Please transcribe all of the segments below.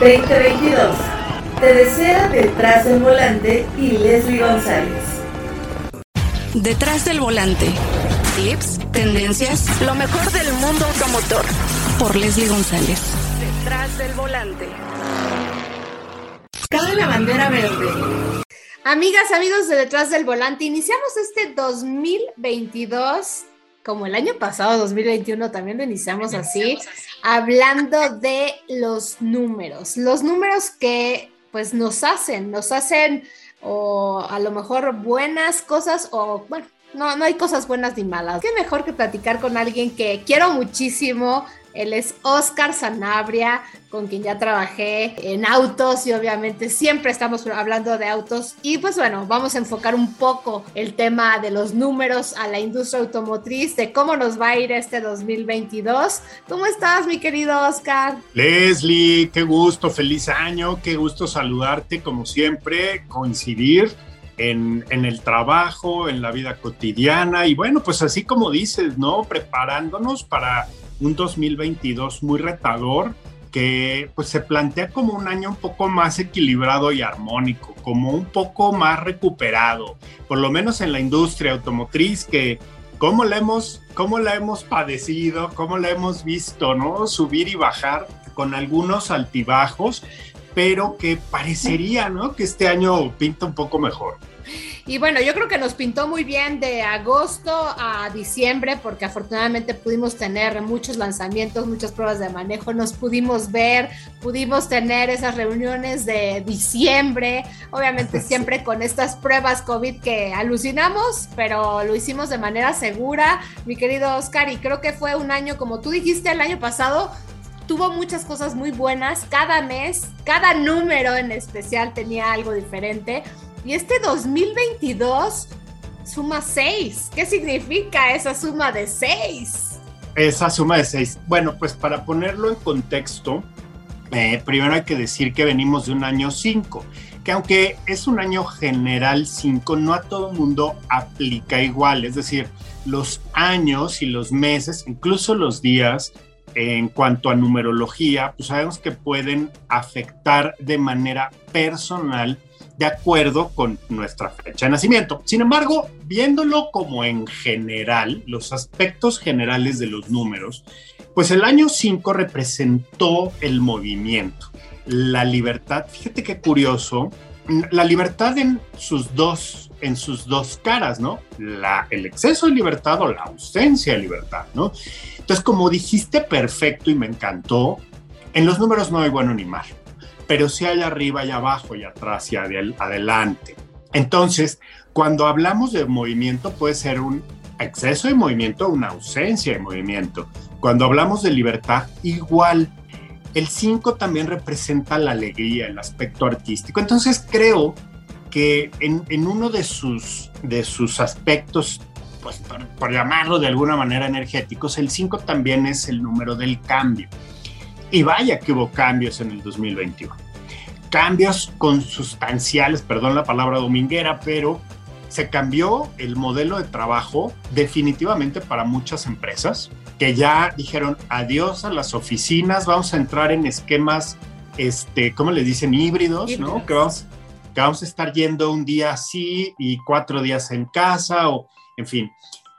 2022. Te desea detrás del volante y Leslie González. Detrás del volante. Tips, tendencias, lo mejor del mundo automotor. Por Leslie González. Detrás del volante. Cabe la bandera verde. Amigas, amigos de Detrás del Volante, iniciamos este 2022 como el año pasado, 2021, también lo iniciamos así, hablando de los números, los números que pues nos hacen, nos hacen o a lo mejor buenas cosas o bueno, no, no hay cosas buenas ni malas. Qué mejor que platicar con alguien que quiero muchísimo, él es Oscar Sanabria, con quien ya trabajé en autos y obviamente siempre estamos hablando de autos. Y pues bueno, vamos a enfocar un poco el tema de los números a la industria automotriz, de cómo nos va a ir este 2022. ¿Cómo estás, mi querido Oscar? Leslie, qué gusto, feliz año, qué gusto saludarte como siempre, coincidir. En, en, el trabajo, en la vida cotidiana y bueno, pues así como dices, ¿no? Preparándonos para un 2022 muy retador que pues se plantea como un año un poco más equilibrado y armónico, como un poco más recuperado, por lo menos en la industria automotriz que cómo la hemos cómo la hemos padecido, cómo la hemos visto, ¿no? Subir y bajar con algunos altibajos, pero que parecería, ¿no? Que este año pinta un poco mejor. Y bueno, yo creo que nos pintó muy bien de agosto a diciembre, porque afortunadamente pudimos tener muchos lanzamientos, muchas pruebas de manejo, nos pudimos ver, pudimos tener esas reuniones de diciembre, obviamente siempre con estas pruebas COVID que alucinamos, pero lo hicimos de manera segura, mi querido Oscar, y creo que fue un año, como tú dijiste el año pasado, tuvo muchas cosas muy buenas. Cada mes, cada número en especial tenía algo diferente. Y este 2022 suma 6. ¿Qué significa esa suma de 6? Esa suma de 6. Bueno, pues para ponerlo en contexto, eh, primero hay que decir que venimos de un año 5, que aunque es un año general 5, no a todo mundo aplica igual. Es decir, los años y los meses, incluso los días, en cuanto a numerología, pues sabemos que pueden afectar de manera personal de acuerdo con nuestra fecha de nacimiento. Sin embargo, viéndolo como en general, los aspectos generales de los números, pues el año 5 representó el movimiento, la libertad. Fíjate qué curioso, la libertad en sus dos, en sus dos caras, ¿no? El exceso de libertad o la ausencia de libertad, ¿no? Entonces, como dijiste perfecto y me encantó, en los números no hay bueno ni malo pero sí hay arriba y abajo y atrás y adelante. Entonces, cuando hablamos de movimiento puede ser un exceso de movimiento o una ausencia de movimiento. Cuando hablamos de libertad, igual. El 5 también representa la alegría, el aspecto artístico. Entonces creo que en, uno de sus, de sus aspectos, pues por, por llamarlo de alguna manera energéticos, el 5 también es el número del cambio. Y vaya que hubo cambios en el 2021. Cambios consustanciales, perdón la palabra dominguera, pero se cambió el modelo de trabajo definitivamente para muchas empresas que ya dijeron adiós a las oficinas, vamos a entrar en esquemas, este, ¿cómo le dicen? Híbridos, ¿no? Que vamos, que vamos a estar yendo un día así y cuatro días en casa, o en fin.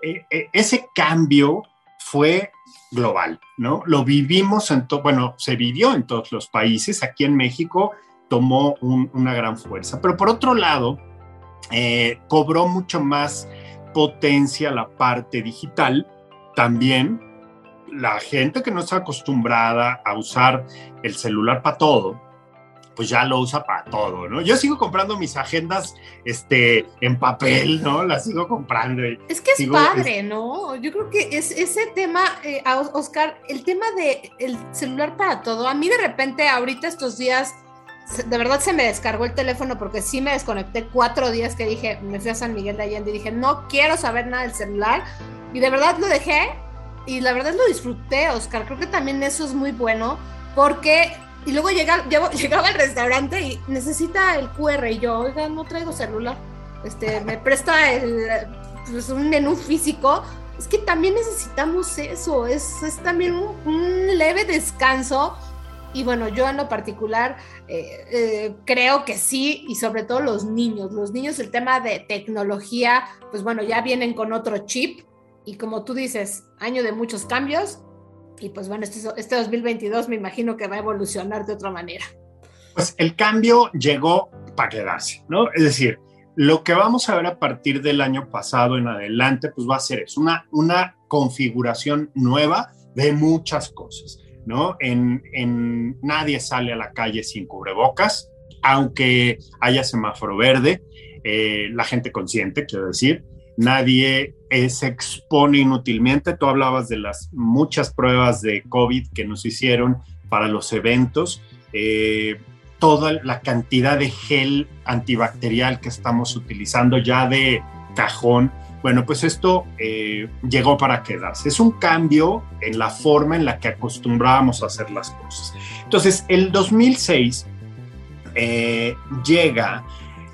E, e, ese cambio fue global, ¿no? Lo vivimos en todo, bueno, se vivió en todos los países, aquí en México tomó una gran fuerza, pero por otro lado, eh, cobró mucho más potencia la parte digital, también la gente que no está acostumbrada a usar el celular para todo, pues ya lo usa para todo, ¿no? Yo sigo comprando mis agendas este, en papel, ¿no? Las sigo comprando. Es que es padre, ¿no? Yo creo que es ese tema, eh, Oscar, el tema de el celular para todo. A mí de repente, ahorita estos días, de verdad se me descargó el teléfono porque sí me desconecté cuatro días que dije, me fui a San Miguel de Allende y dije, no quiero saber nada del celular. Y de verdad lo dejé y la verdad lo disfruté, Oscar. Creo que también eso es muy bueno porque y luego llega, llegaba al restaurante y necesita el QR y yo, oiga, no traigo celular. Este, me presta el, pues, un menú físico. Es que también necesitamos eso, es, es también un, leve descanso y bueno, yo en lo particular eh, eh, creo que sí, y sobre todo los niños. Los niños, el tema de tecnología, pues bueno, ya vienen con otro chip. Y como tú dices, año de muchos cambios. Y pues bueno, este, este 2022 me imagino que va a evolucionar de otra manera. Pues el cambio llegó para quedarse, ¿no? Es decir, lo que vamos a ver a partir del año pasado en adelante, pues va a ser eso, una, una configuración nueva de muchas cosas. ¿no? En, nadie sale a la calle sin cubrebocas, aunque haya semáforo verde, eh, la gente consciente, quiero decir, nadie se expone inútilmente. Tú hablabas de las muchas pruebas de COVID que nos hicieron para los eventos, eh, toda la cantidad de gel antibacterial que estamos utilizando ya de cajón bueno, pues esto eh, llegó para quedarse. Es un cambio en la forma en la que acostumbrábamos a hacer las cosas. Entonces, el 2006 eh, llega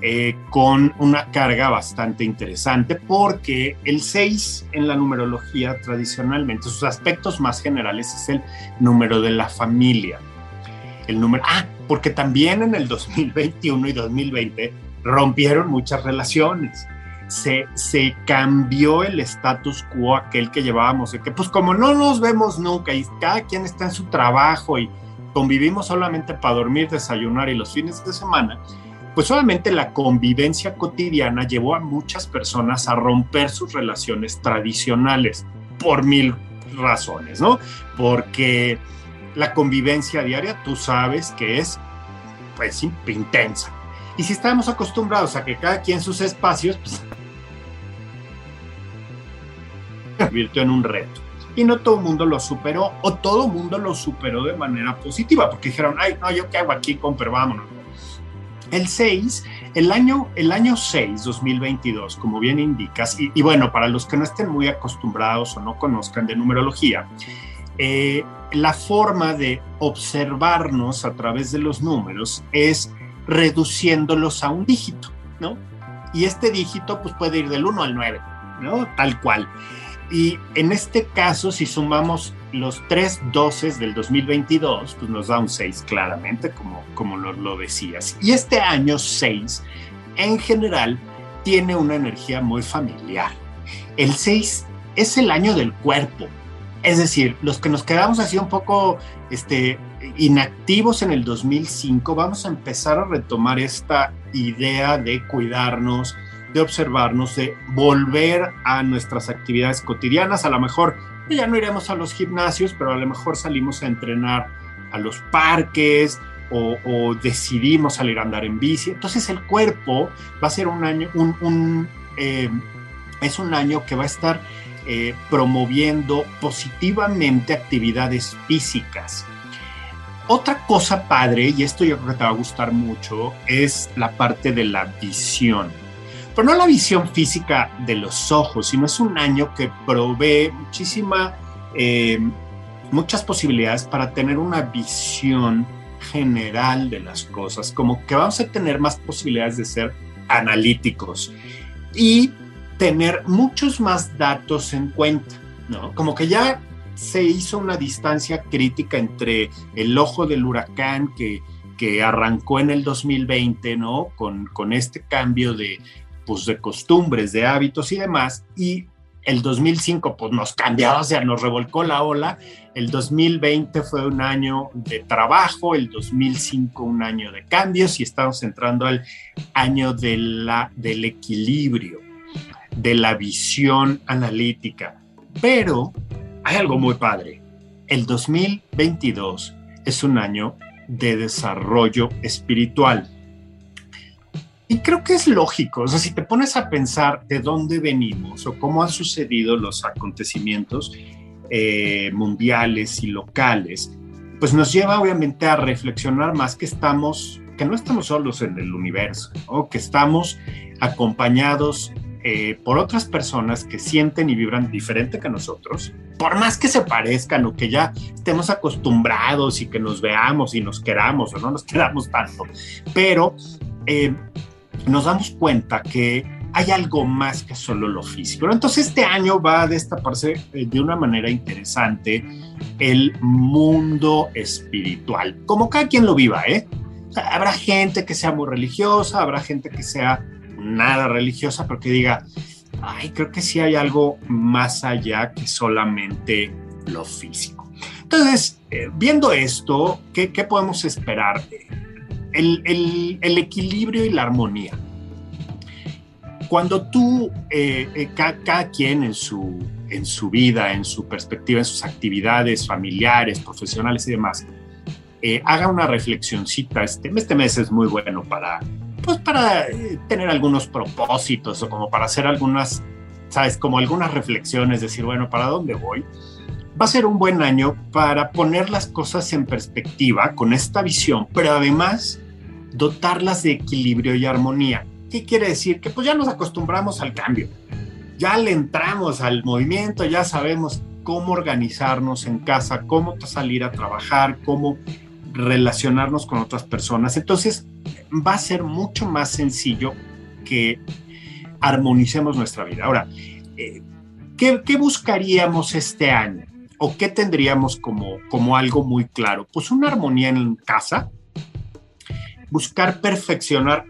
eh, con una carga bastante interesante porque el 6 en la numerología tradicionalmente, sus aspectos más generales es el número de la familia. El número, ah, porque también en el 2021 y 2020 rompieron muchas relaciones se, cambió el status quo aquel que llevábamos, que pues como no nos vemos nunca y cada quien está en su trabajo y convivimos solamente para dormir, desayunar y los fines de semana, pues solamente la convivencia cotidiana llevó a muchas personas a romper sus relaciones tradicionales por mil razones, ¿no? Porque la convivencia diaria, tú sabes que es pues intensa. Y si estamos acostumbrados a que cada quien sus espacios, pues convirtió en un reto. Y no todo el mundo lo superó, o todo el mundo lo superó de manera positiva, porque dijeron, ay, no, yo qué hago aquí, comper, vámonos. El 6, el año, el año 6, 2022, como bien indicas, y, bueno, para los que no estén muy acostumbrados o no conozcan de numerología, eh, la forma de observarnos a través de los números es reduciéndolos a un dígito, ¿no? Y este dígito pues puede ir del 1 al 9, ¿no? Tal cual. Y en este caso, si sumamos los tres doces del 2022, pues nos da un 6 claramente, como, como lo, lo decías. Y este año 6, en general, tiene una energía muy familiar. El 6 es el año del cuerpo. Es decir, los que nos quedamos así un poco este, inactivos en el 2005, vamos a empezar a retomar esta idea de cuidarnos, de observarnos, de volver a nuestras actividades cotidianas. A lo mejor ya no iremos a los gimnasios, pero a lo mejor salimos a entrenar a los parques o, decidimos salir a andar en bici. Entonces el cuerpo va a ser un año, un, eh, es un año que va a estar eh, promoviendo positivamente actividades físicas. Otra cosa padre, y esto yo creo que te va a gustar mucho, es la parte de la visión pero no la visión física de los ojos, sino es un año que provee muchísima, eh, muchas posibilidades para tener una visión general de las cosas, como que vamos a tener más posibilidades de ser analíticos y tener muchos más datos en cuenta, ¿no? Como que ya se hizo una distancia crítica entre el ojo del huracán que, que arrancó en el 2020, ¿no? Con, con este cambio de pues, de costumbres, de hábitos y demás. Y el 2005 pues nos cambió, o sea, nos revolcó la ola. El 2020 fue un año de trabajo, el 2005 un año de cambios y estamos entrando al año de la, del equilibrio, de la visión analítica. Pero hay algo muy padre. El 2022 es un año de desarrollo espiritual. Y creo que es lógico, o sea, si te pones a pensar de dónde venimos o cómo han sucedido los acontecimientos eh, mundiales y locales, pues nos lleva obviamente a reflexionar más que estamos, que no estamos solos en el universo, o que estamos acompañados eh, por otras personas que sienten y vibran diferente que nosotros, por más que se parezcan o que ya estemos acostumbrados y que nos veamos y nos queramos o no nos queramos tanto, pero eh, nos damos cuenta que hay algo más que solo lo físico. Entonces este año va a destaparse eh, de una manera interesante el mundo espiritual, como cada quien lo viva, ¿eh? habrá gente que sea muy religiosa, habrá gente que sea nada religiosa, pero que diga, ay, creo que sí hay algo más allá que solamente lo físico. Entonces, eh, viendo esto, ¿qué, podemos esperar? El, equilibrio y la armonía. Cuando tú, eh, eh, cada, quien en su, en su vida, en su perspectiva, en sus actividades familiares, profesionales y demás, haga una reflexioncita. Este, este mes es muy bueno para, pues para tener algunos propósitos o como para hacer algunas, sabes, como algunas reflexiones, decir, bueno, ¿para dónde voy? va a ser un buen año para poner las cosas en perspectiva con esta visión, pero además dotarlas de equilibrio y armonía. ¿Qué quiere decir? Que pues ya nos acostumbramos al cambio, ya le entramos al movimiento, ya sabemos cómo organizarnos en casa, cómo salir a trabajar, cómo relacionarnos con otras personas. Entonces va a ser mucho más sencillo que armonicemos nuestra vida. Ahora, eh, ¿qué, ¿qué buscaríamos este año? ¿O qué tendríamos como, como algo muy claro? Pues una armonía en casa, buscar perfeccionar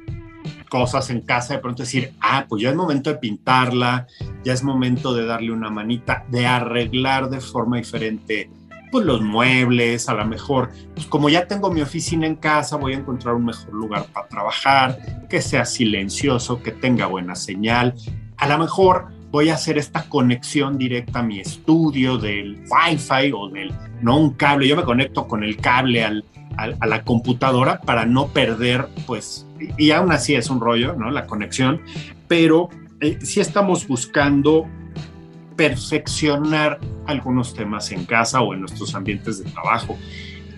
cosas en casa, de pronto decir, ah, pues ya es momento de pintarla, ya es momento de darle una manita, de arreglar de forma diferente pues los muebles, a lo mejor, pues como ya tengo mi oficina en casa, voy a encontrar un mejor lugar para trabajar, que sea silencioso, que tenga buena señal. A lo mejor voy a hacer esta conexión directa a mi estudio del Wi-Fi o del, no un cable, yo me conecto con el cable al, a la computadora para no perder, pues, y aún así es un rollo, ¿no? La conexión, pero eh, sí estamos buscando perfeccionar algunos temas en casa o en nuestros ambientes de trabajo.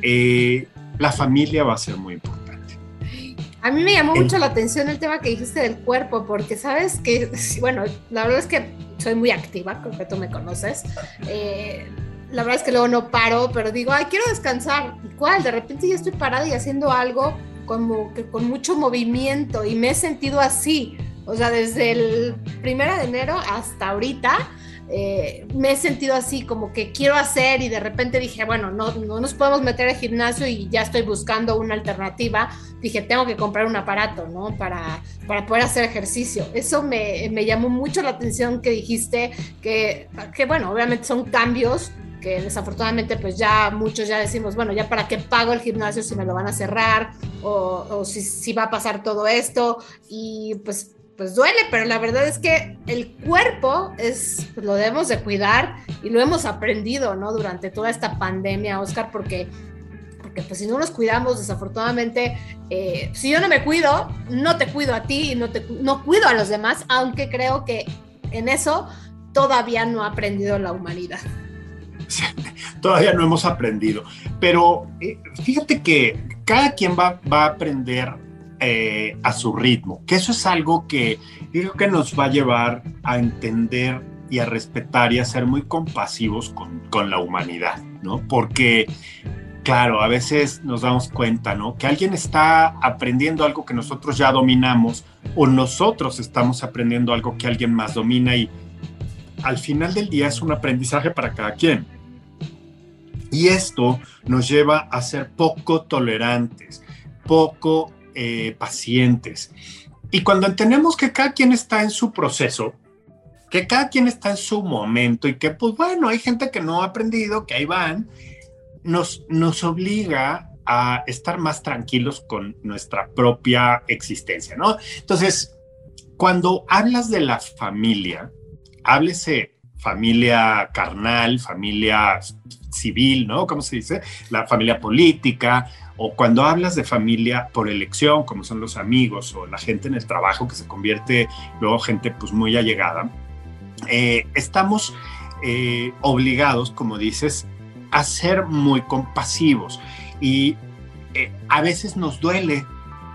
Eh, la familia va a ser muy importante a mí me llamó mucho la atención el tema que dijiste del cuerpo, porque sabes que, bueno, la verdad es que soy muy activa, creo que tú me conoces. Eh, la verdad es que luego no paro, pero digo, ay, quiero descansar. ¿Y cuál? De repente ya estoy parada y haciendo algo como que con mucho movimiento y me he sentido así. O sea, desde el primero de enero hasta ahorita eh, me he sentido así, como que quiero hacer y de repente dije, bueno, no, no nos podemos meter al gimnasio y ya estoy buscando una alternativa. Dije, tengo que comprar un aparato, ¿no? Para, para poder hacer ejercicio. Eso me, me llamó mucho la atención que dijiste, que, que bueno, obviamente son cambios desafortunadamente pues ya muchos ya decimos, bueno, ya para qué pago el gimnasio si me lo van a cerrar o, si, va a pasar todo esto y pues pues duele, pero la verdad es que el cuerpo es, lo debemos de cuidar y lo hemos aprendido, ¿no? Durante toda esta pandemia, Oscar, porque, porque pues si no nos cuidamos, desafortunadamente, eh, si yo no me cuido, no te cuido a ti y no, te, no cuido a los demás, aunque creo que en eso todavía no ha aprendido la humanidad. todavía no hemos aprendido, pero eh, fíjate que cada quien va, va a aprender eh, a su ritmo, que eso es algo que creo que nos va a llevar a entender y a respetar y a ser muy compasivos con, con la humanidad, ¿no? Porque, claro, a veces nos damos cuenta, ¿no? Que alguien está aprendiendo algo que nosotros ya dominamos o nosotros estamos aprendiendo algo que alguien más domina y al final del día es un aprendizaje para cada quien. Y esto nos lleva a ser poco tolerantes, poco eh, pacientes. Y cuando entendemos que cada quien está en su proceso, que cada quien está en su momento y que, pues bueno, hay gente que no ha aprendido, que ahí van, nos, nos obliga a estar más tranquilos con nuestra propia existencia, ¿no? Entonces, cuando hablas de la familia, háblese familia carnal, familia civil, ¿no? ¿Cómo se dice? La familia política, o cuando hablas de familia por elección, como son los amigos o la gente en el trabajo que se convierte luego gente pues muy allegada, eh, estamos eh, obligados, como dices, a ser muy compasivos y eh, a veces nos duele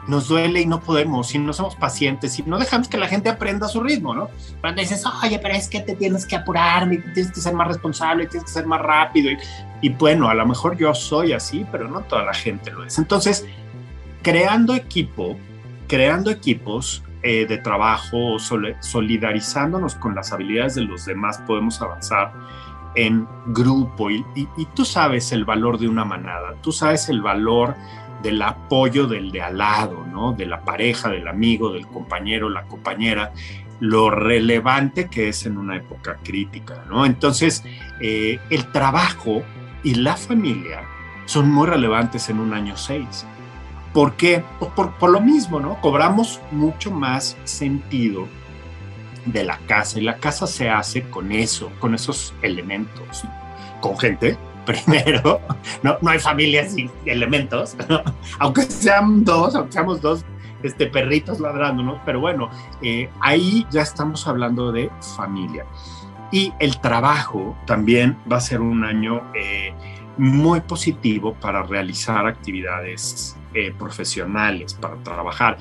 nos duele y no podemos, y no somos pacientes, y no dejamos que la gente aprenda a su ritmo, ¿no? Cuando dices, oye, pero es que te tienes que apurar, tienes que ser más responsable, tienes que ser más rápido, y, bueno, a lo mejor yo soy así, pero no toda la gente lo es. Entonces, creando equipo, creando equipos eh, de trabajo, solidarizándonos con las habilidades de los demás, podemos avanzar. en grupo y, tú sabes el valor de una manada, tú sabes el valor del apoyo del de al lado, ¿no? De la pareja, del amigo, del compañero, la compañera, lo relevante que es en una época crítica, ¿no? Entonces, eh, el trabajo y la familia son muy relevantes en un año 6. ¿Por qué? Por, por, lo mismo, ¿no? Cobramos mucho más sentido de la casa y la casa se hace con eso, con esos elementos, con gente. Primero, no, no hay familias sin elementos, aunque sean dos, aunque seamos dos este, perritos ladrándonos, pero bueno, eh, ahí ya estamos hablando de familia. Y el trabajo también va a ser un año eh, muy positivo para realizar actividades eh, profesionales, para trabajar.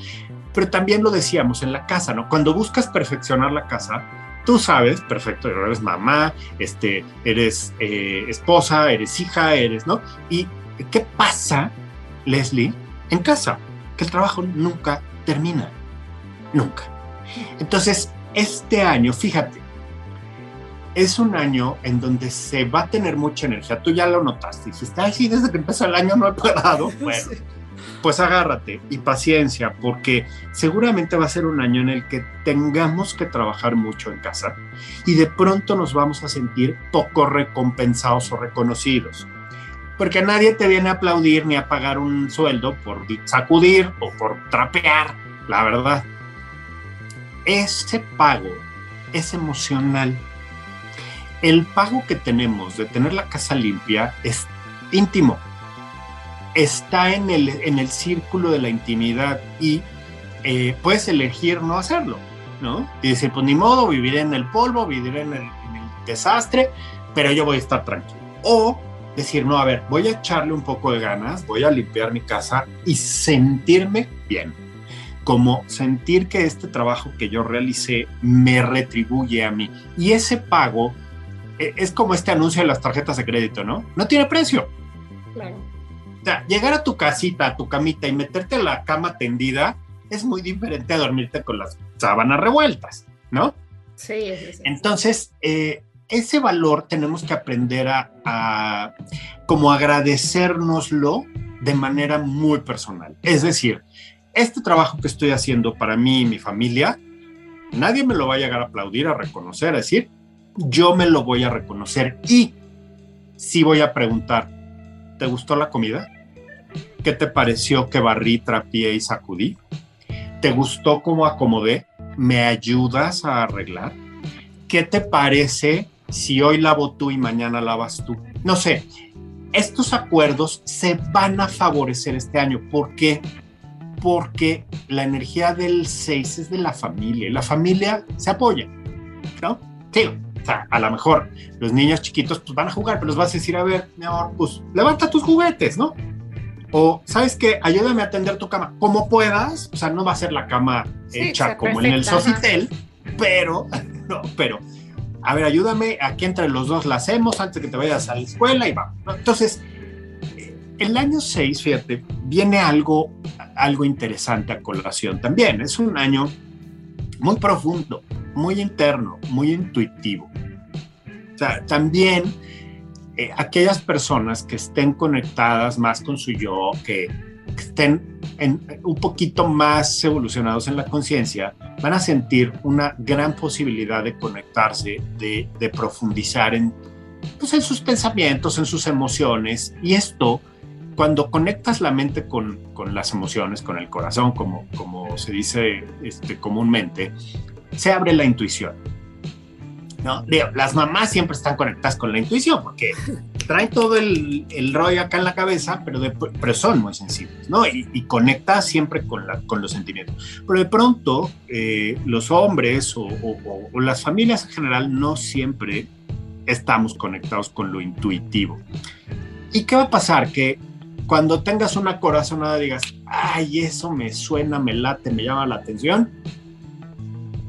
Pero también lo decíamos en la casa, ¿no? Cuando buscas perfeccionar la casa, tú sabes, perfecto, eres mamá, este, eres esposa, eres hija, eres, ¿no? ¿Y qué pasa, Leslie, en casa? el trabajo nunca termina. Nunca. Entonces, este año, fíjate, es un año en donde se va a tener mucha energía. Tú ya lo notaste. Dijiste, ay, sí, desde que empezó el año no he parado. Bueno, pues agárrate y paciencia, porque seguramente va a ser un año en el que tengamos que trabajar mucho en casa y de pronto nos vamos a sentir poco recompensados o reconocidos porque nadie te viene a aplaudir ni a pagar un sueldo por sacudir o por trapear, la verdad. Ese pago es emocional. El pago que tenemos de tener la casa limpia es íntimo. Está en el, en el círculo de la intimidad y eh, puedes elegir no hacerlo, ¿no? Y decir, pues ni modo, viviré en el polvo, viviré en el, en el desastre, pero yo voy a estar tranquilo. O decir, no, a ver, voy a echarle un poco de ganas, voy a limpiar mi casa y sentirme bien. Como sentir que este trabajo que yo realicé me retribuye a mí. Y ese pago e, es como este anuncio de las tarjetas de crédito, ¿no? No tiene precio. Claro. Llegar a tu casita, a tu camita y meterte a la cama tendida es muy diferente a dormirte con las sábanas revueltas, ¿no? Sí, es eso. Entonces, eh, ese valor tenemos que aprender a, como agradecérnoslo de manera muy personal. Es decir, este trabajo que estoy haciendo para mí y mi familia, nadie me lo va a llegar a aplaudir, a reconocer, a decir, yo me lo voy a reconocer y sí voy a preguntar, ¿te gustó la comida? ¿Qué te pareció que barrí, trapié y sacudí? ¿Te gustó cómo acomodé? ¿Me ayudas a arreglar? ¿Qué te parece si hoy lavo tú y mañana lavas tú. No sé, estos acuerdos se van a favorecer este año. ¿Por qué? Porque la energía del 6 es de la familia y la familia se apoya, ¿no? Sí, o sea, a lo mejor los niños chiquitos pues van a jugar, pero los vas a decir, a ver, mi amor, pues levanta tus juguetes, ¿no? O, ¿sabes qué? Ayúdame a tender tu cama como puedas. O sea, no va a ser la cama hecha como en el Sofitel, pero, no, pero a ver, ayúdame, aquí entre los dos la hacemos antes que te vayas a la escuela y vamos. Entonces, el año 6, fíjate, viene algo, algo interesante a colación también. Es un año muy profundo, muy interno, muy intuitivo. También eh, aquellas personas que estén conectadas más con su yo, que estén un poquito más evolucionados en la conciencia, van a sentir una gran posibilidad de conectarse, de, profundizar en, pues, en sus pensamientos, en sus emociones. Y esto, cuando conectas la mente con, con las emociones, con el corazón, como, como se dice este, comúnmente, se abre la intuición ¿no? las mamás siempre están conectadas con la intuición porque traen todo el, el rollo acá en la cabeza, pero, de, pero son muy sensibles, ¿no? Y, y siempre con los sentimientos. Pero de pronto, eh, los hombres o, o, las familias en general no siempre estamos conectados con lo intuitivo. ¿Y qué va a pasar? Que cuando tengas una corazonada digas, ay, eso me suena, me late, me llama la atención,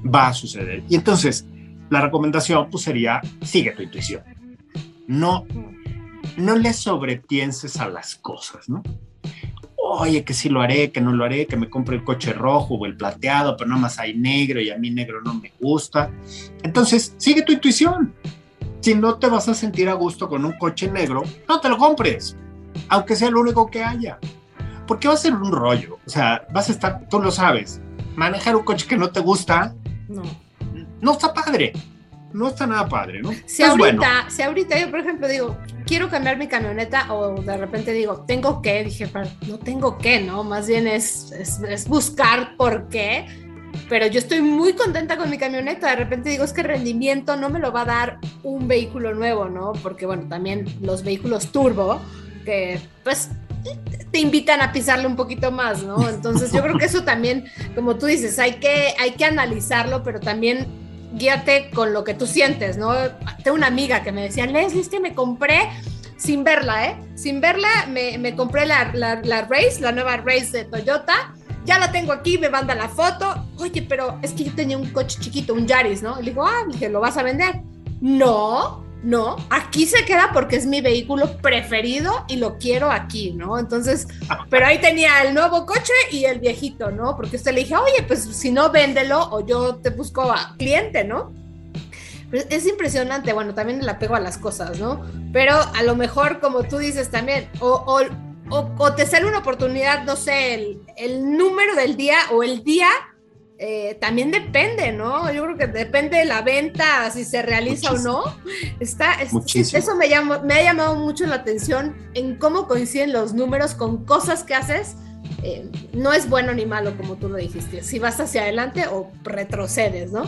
va a suceder. Y entonces, la recomendación pues sería sigue tu intuición. No, no le sobrepienses a las cosas, ¿no? Oye, que sí lo haré, que no lo haré, que me compre el coche rojo o el plateado, pero nada más hay negro y a mí negro no me gusta. Entonces, sigue tu intuición. Si no te vas a sentir a gusto con un coche negro, no te lo compres, aunque sea lo único que haya. Porque va a ser un rollo. O sea, vas a estar, tú lo sabes, manejar un coche que no te gusta, No. No está padre. No está nada padre, ¿no? Si Entonces, ahorita, bueno, si ahorita yo, por ejemplo, digo, quiero cambiar mi camioneta o de repente digo, tengo que, dije, pero no tengo que, ¿no? Más bien es, es, es buscar por qué. Pero yo estoy muy contenta con mi camioneta. De repente digo, es que el rendimiento no me lo va a dar un vehículo nuevo, ¿no? Porque, bueno, también los vehículos turbo, que pues te invitan a pisarle un poquito más, ¿no? Entonces yo creo que eso también, como tú dices, hay que, hay que analizarlo, pero también guíate con lo que tú sientes, ¿no? Tengo una amiga que me decía, Leslie, es me compré sin verla, ¿eh? Sin verla, me, compré la, la, la Race, la nueva Race de Toyota. Ya la tengo aquí, me manda la foto. Oye, pero es que yo tenía un coche chiquito, un Yaris, ¿no? Y le digo, ah, dije, ¿lo vas a vender? No, no, aquí se queda porque es mi vehículo preferido y lo quiero aquí, ¿no? Entonces, pero ahí tenía el nuevo coche y el viejito, ¿no? Porque usted le dije, oye, pues si no, véndelo o yo te busco a cliente, ¿no? Pero es impresionante, bueno, también el apego a las cosas, ¿no? Pero a lo mejor, como tú dices también, o, o, o, te sale una oportunidad, no sé, el número del día o el día eh, también depende, ¿no? Yo creo que depende de la venta, si se realiza Muchísimo. o no. Está, es- eso me, llama, me ha llamado mucho la atención en cómo coinciden los números con cosas que haces. Eh, no es bueno ni malo, como tú lo dijiste. Si vas hacia adelante o retrocedes, ¿no?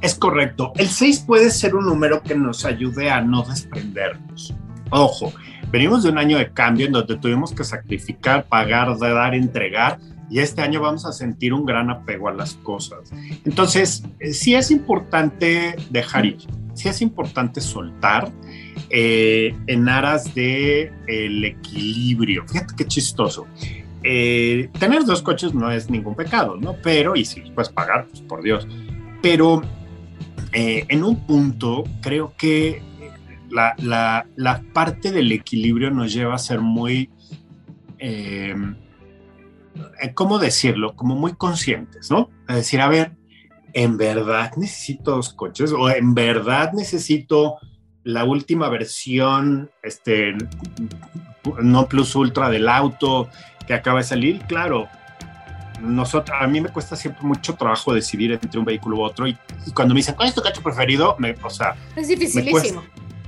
es correcto. El 6 puede ser un número que nos ayude a no desprendernos. Ojo, venimos de un año de cambio en donde tuvimos que sacrificar, pagar, dar, entregar. Y este año vamos a sentir un gran apego a las cosas. Entonces, eh, sí es importante dejar ir, sí es importante soltar eh, en aras de el equilibrio. Fíjate qué chistoso. Eh, tener dos coches no es ningún pecado, ¿no? Pero, y si los puedes pagar, pues por Dios. Pero eh, en un punto creo que la, la- la parte del equilibrio nos lleva a ser muy, eh, ¿cómo decirlo? Como muy conscientes, ¿no? A decir, a ver, ¿en verdad necesito dos coches? ¿O en verdad necesito la última versión, este, no plus ultra del auto que acaba de salir? Claro, nosotros, a mí me cuesta siempre mucho trabajo decidir entre un vehículo u otro y, y cuando me dicen, ¿cuál es tu coche preferido? Me, o sea, Es dificilísimo.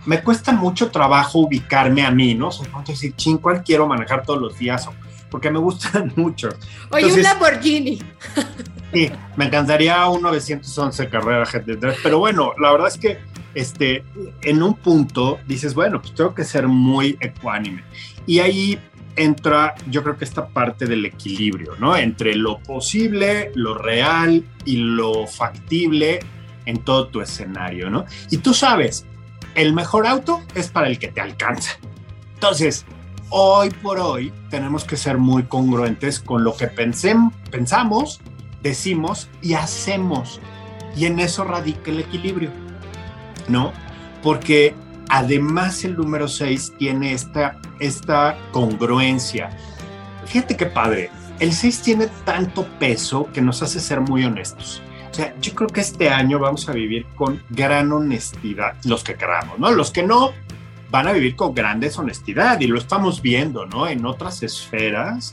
me cuesta mucho trabajo ubicarme a mí, ¿no? Decir, ching, ¿cuál quiero manejar todos los días? O- Porque me gustan mucho. Oye, un Entonces- Lamborghini. Sí, me encantaría un 911 Carrera GT3, pero bueno, la verdad es que este, en un punto dices, bueno, pues tengo que ser muy ecuánime. Y ahí entra, yo creo que esta parte del equilibrio, ¿no? Entre lo posible, lo real y lo factible en todo tu escenario, ¿no? Y tú sabes, el mejor auto es para el que te alcanza. Entonces, hoy por hoy tenemos que ser muy congruentes con lo que pensem- pensamos, decimos y hacemos. Y en eso radica el equilibrio, ¿no? Porque además el número 6 tiene esta, esta congruencia. Fíjate qué padre. El 6 tiene tanto peso que nos hace ser muy honestos. O sea, yo creo que este año vamos a vivir con gran honestidad, los que queramos, ¿no? Los que no van a vivir con gran deshonestidad y lo estamos viendo, ¿no? En otras esferas,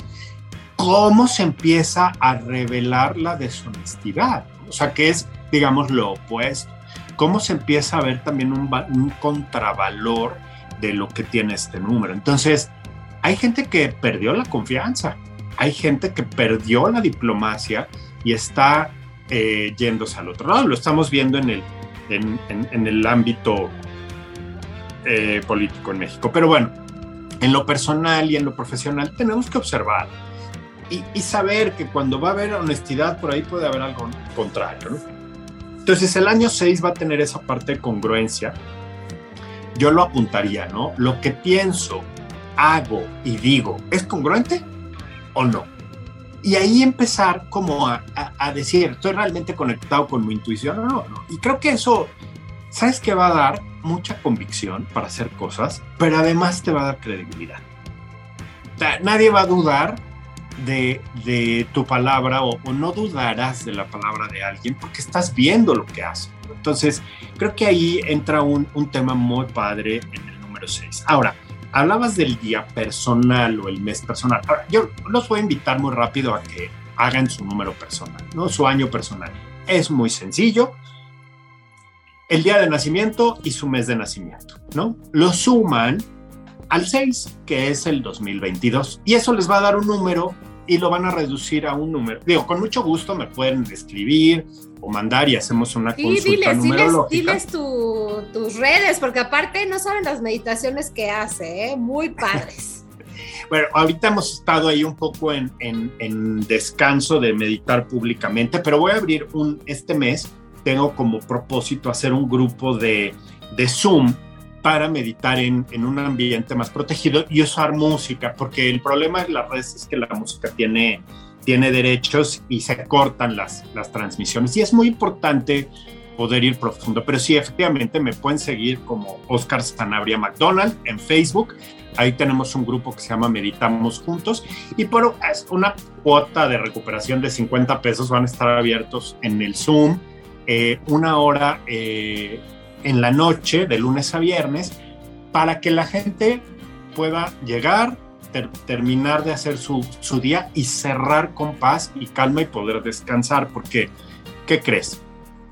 cómo se empieza a revelar la deshonestidad, o sea, que es, digamos, lo opuesto. Cómo se empieza a ver también un, un contravalor de lo que tiene este número. Entonces, hay gente que perdió la confianza, hay gente que perdió la diplomacia y está eh, yéndose al otro lado. Lo estamos viendo en el, en, en- en el ámbito eh, político en México. Pero bueno, en lo personal y en lo profesional tenemos que observar y, saber que cuando va a haber honestidad por ahí puede haber algo contrario. Entonces el año 6 va a tener esa parte de congruencia. Yo lo apuntaría, ¿no? Lo que pienso, hago y digo, ¿es congruente o no? Y ahí empezar como a, decir, ¿estoy realmente conectado con mi intuición o no? Y creo que eso, ¿sabes qué va a dar? Mucha convicción para hacer cosas, pero además te va a dar credibilidad. Nadie va a dudar de, tu palabra o, no dudarás de la palabra de alguien porque estás viendo lo que hace. Entonces, creo que ahí entra un, un tema muy padre en el número 6. Ahora, hablabas del día personal o el mes personal. yo los voy a invitar muy rápido a que hagan su número personal, ¿no? Su año personal. Es muy sencillo. El día de nacimiento y su mes de nacimiento, ¿no? Lo suman al 6, que es el 2022. Y eso les va a dar un número y lo van a reducir a un número. Digo, con mucho gusto me pueden escribir o mandar y hacemos una sí, consulta diles, numerológica. Diles, tus redes, porque aparte no saben las meditaciones que hace, ¿eh? muy padres. bueno, ahorita hemos estado ahí un poco en, en, descanso de meditar públicamente, pero voy a abrir un, este mes, tengo como propósito hacer un grupo de, de Zoom para meditar en, en, un ambiente más protegido y usar música, porque el problema de las redes es que la música tiene, tiene derechos y se cortan las, las transmisiones. Y es muy importante poder ir profundo, pero sí, efectivamente me pueden seguir como Oscar Sanabria McDonald en Facebook. Ahí tenemos un grupo que se llama Meditamos Juntos y por una cuota de recuperación de 50 pesos van a estar abiertos en el Zoom eh, una hora. Eh, en la noche, de lunes a viernes, para que la gente pueda llegar, terminar de hacer su, su, día y cerrar con paz y calma y poder descansar. Porque, ¿qué crees?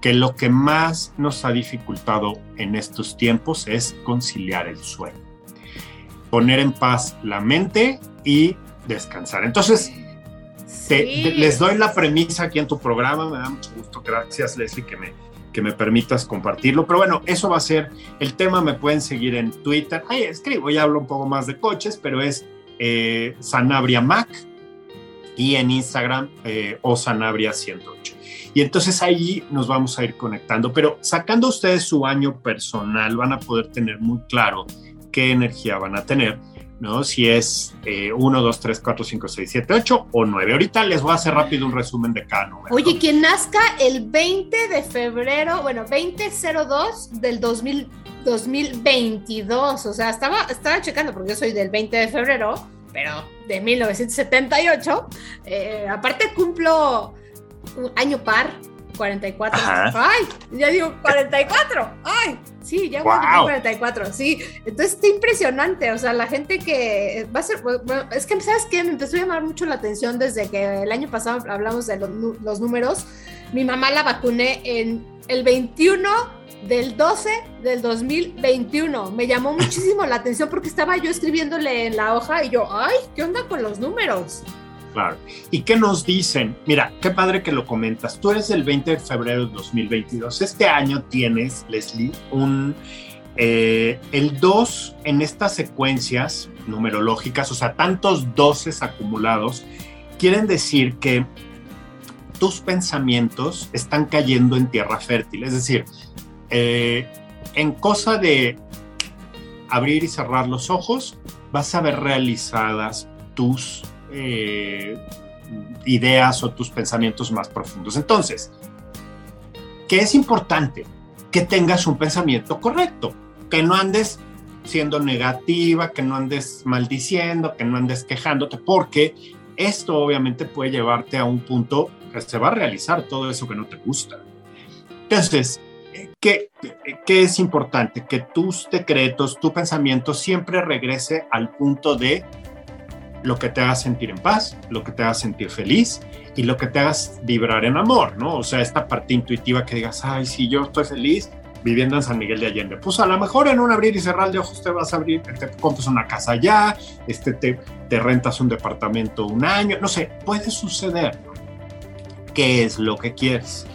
Que lo que más nos ha dificultado en estos tiempos es conciliar el sueño. Poner en paz la mente y descansar. Entonces, les doy la premisa aquí en tu programa. Me da mucho gusto. Gracias, Leslie, que me, que me permitas compartirlo. Pero bueno, eso va a ser el tema. Me pueden seguir en Twitter. Ahí escribo y hablo un poco más de coches, pero es eh, Sanabria Mac y en Instagram eh, o Sanabria 108. Y entonces ahí nos vamos a ir conectando. Pero sacando ustedes su año personal, van a poder tener muy claro qué energía van a tener ¿no? Si es 1, 2, 3, 4, 5, 6, 7, 8 o 9. Ahorita les voy a hacer rápido un resumen de cada número. Oye, quien nazca el 20 de febrero, bueno, 2002 del 2000, 2022, o sea, estaba, estaba checando porque yo soy del 20 de febrero, pero de 1978. Eh, aparte cumplo un año par, 44. Ay, ya digo 44. Ay, sí, ya wow. 44. Sí, entonces está impresionante. O sea, la gente que va a ser. es que, ¿sabes qué? Me empezó a llamar mucho la atención desde que el año pasado hablamos de los, números. Mi mamá la vacuné en el 21 del 12 del 2021. Me llamó muchísimo la atención porque estaba yo escribiéndole en la hoja y yo, ay, ¿qué onda con los números? Claro. ¿Y qué nos dicen? Mira, qué padre que lo comentas. Tú eres el 20 de febrero de 2022. Este año tienes, Leslie, un... Eh, el 2 en estas secuencias numerológicas, o sea, tantos doses acumulados, quieren decir que tus pensamientos están cayendo en tierra fértil. Es decir, eh, en cosa de abrir y cerrar los ojos, vas a ver realizadas tus eh, ideas o tus pensamientos más profundos. Entonces, ¿qué es importante? Que tengas un pensamiento correcto, que no andes siendo negativa, que no andes maldiciendo, que no andes quejándote, porque esto obviamente puede llevarte a un punto que se va a realizar todo eso que no te gusta. Entonces, ¿qué, qué es importante? Que tus decretos, tu pensamiento siempre regrese al punto de lo que te haga sentir en paz, lo que te haga sentir feliz y lo que te haga vibrar en amor, ¿no? O sea, esta parte intuitiva que digas, ay, si yo estoy feliz viviendo en San Miguel de Allende, pues a lo mejor en un abrir y cerrar de ojos te vas a abrir, te compras una casa allá, este, te, te rentas un departamento un año, no sé, puede suceder. ¿Qué es lo que quieres?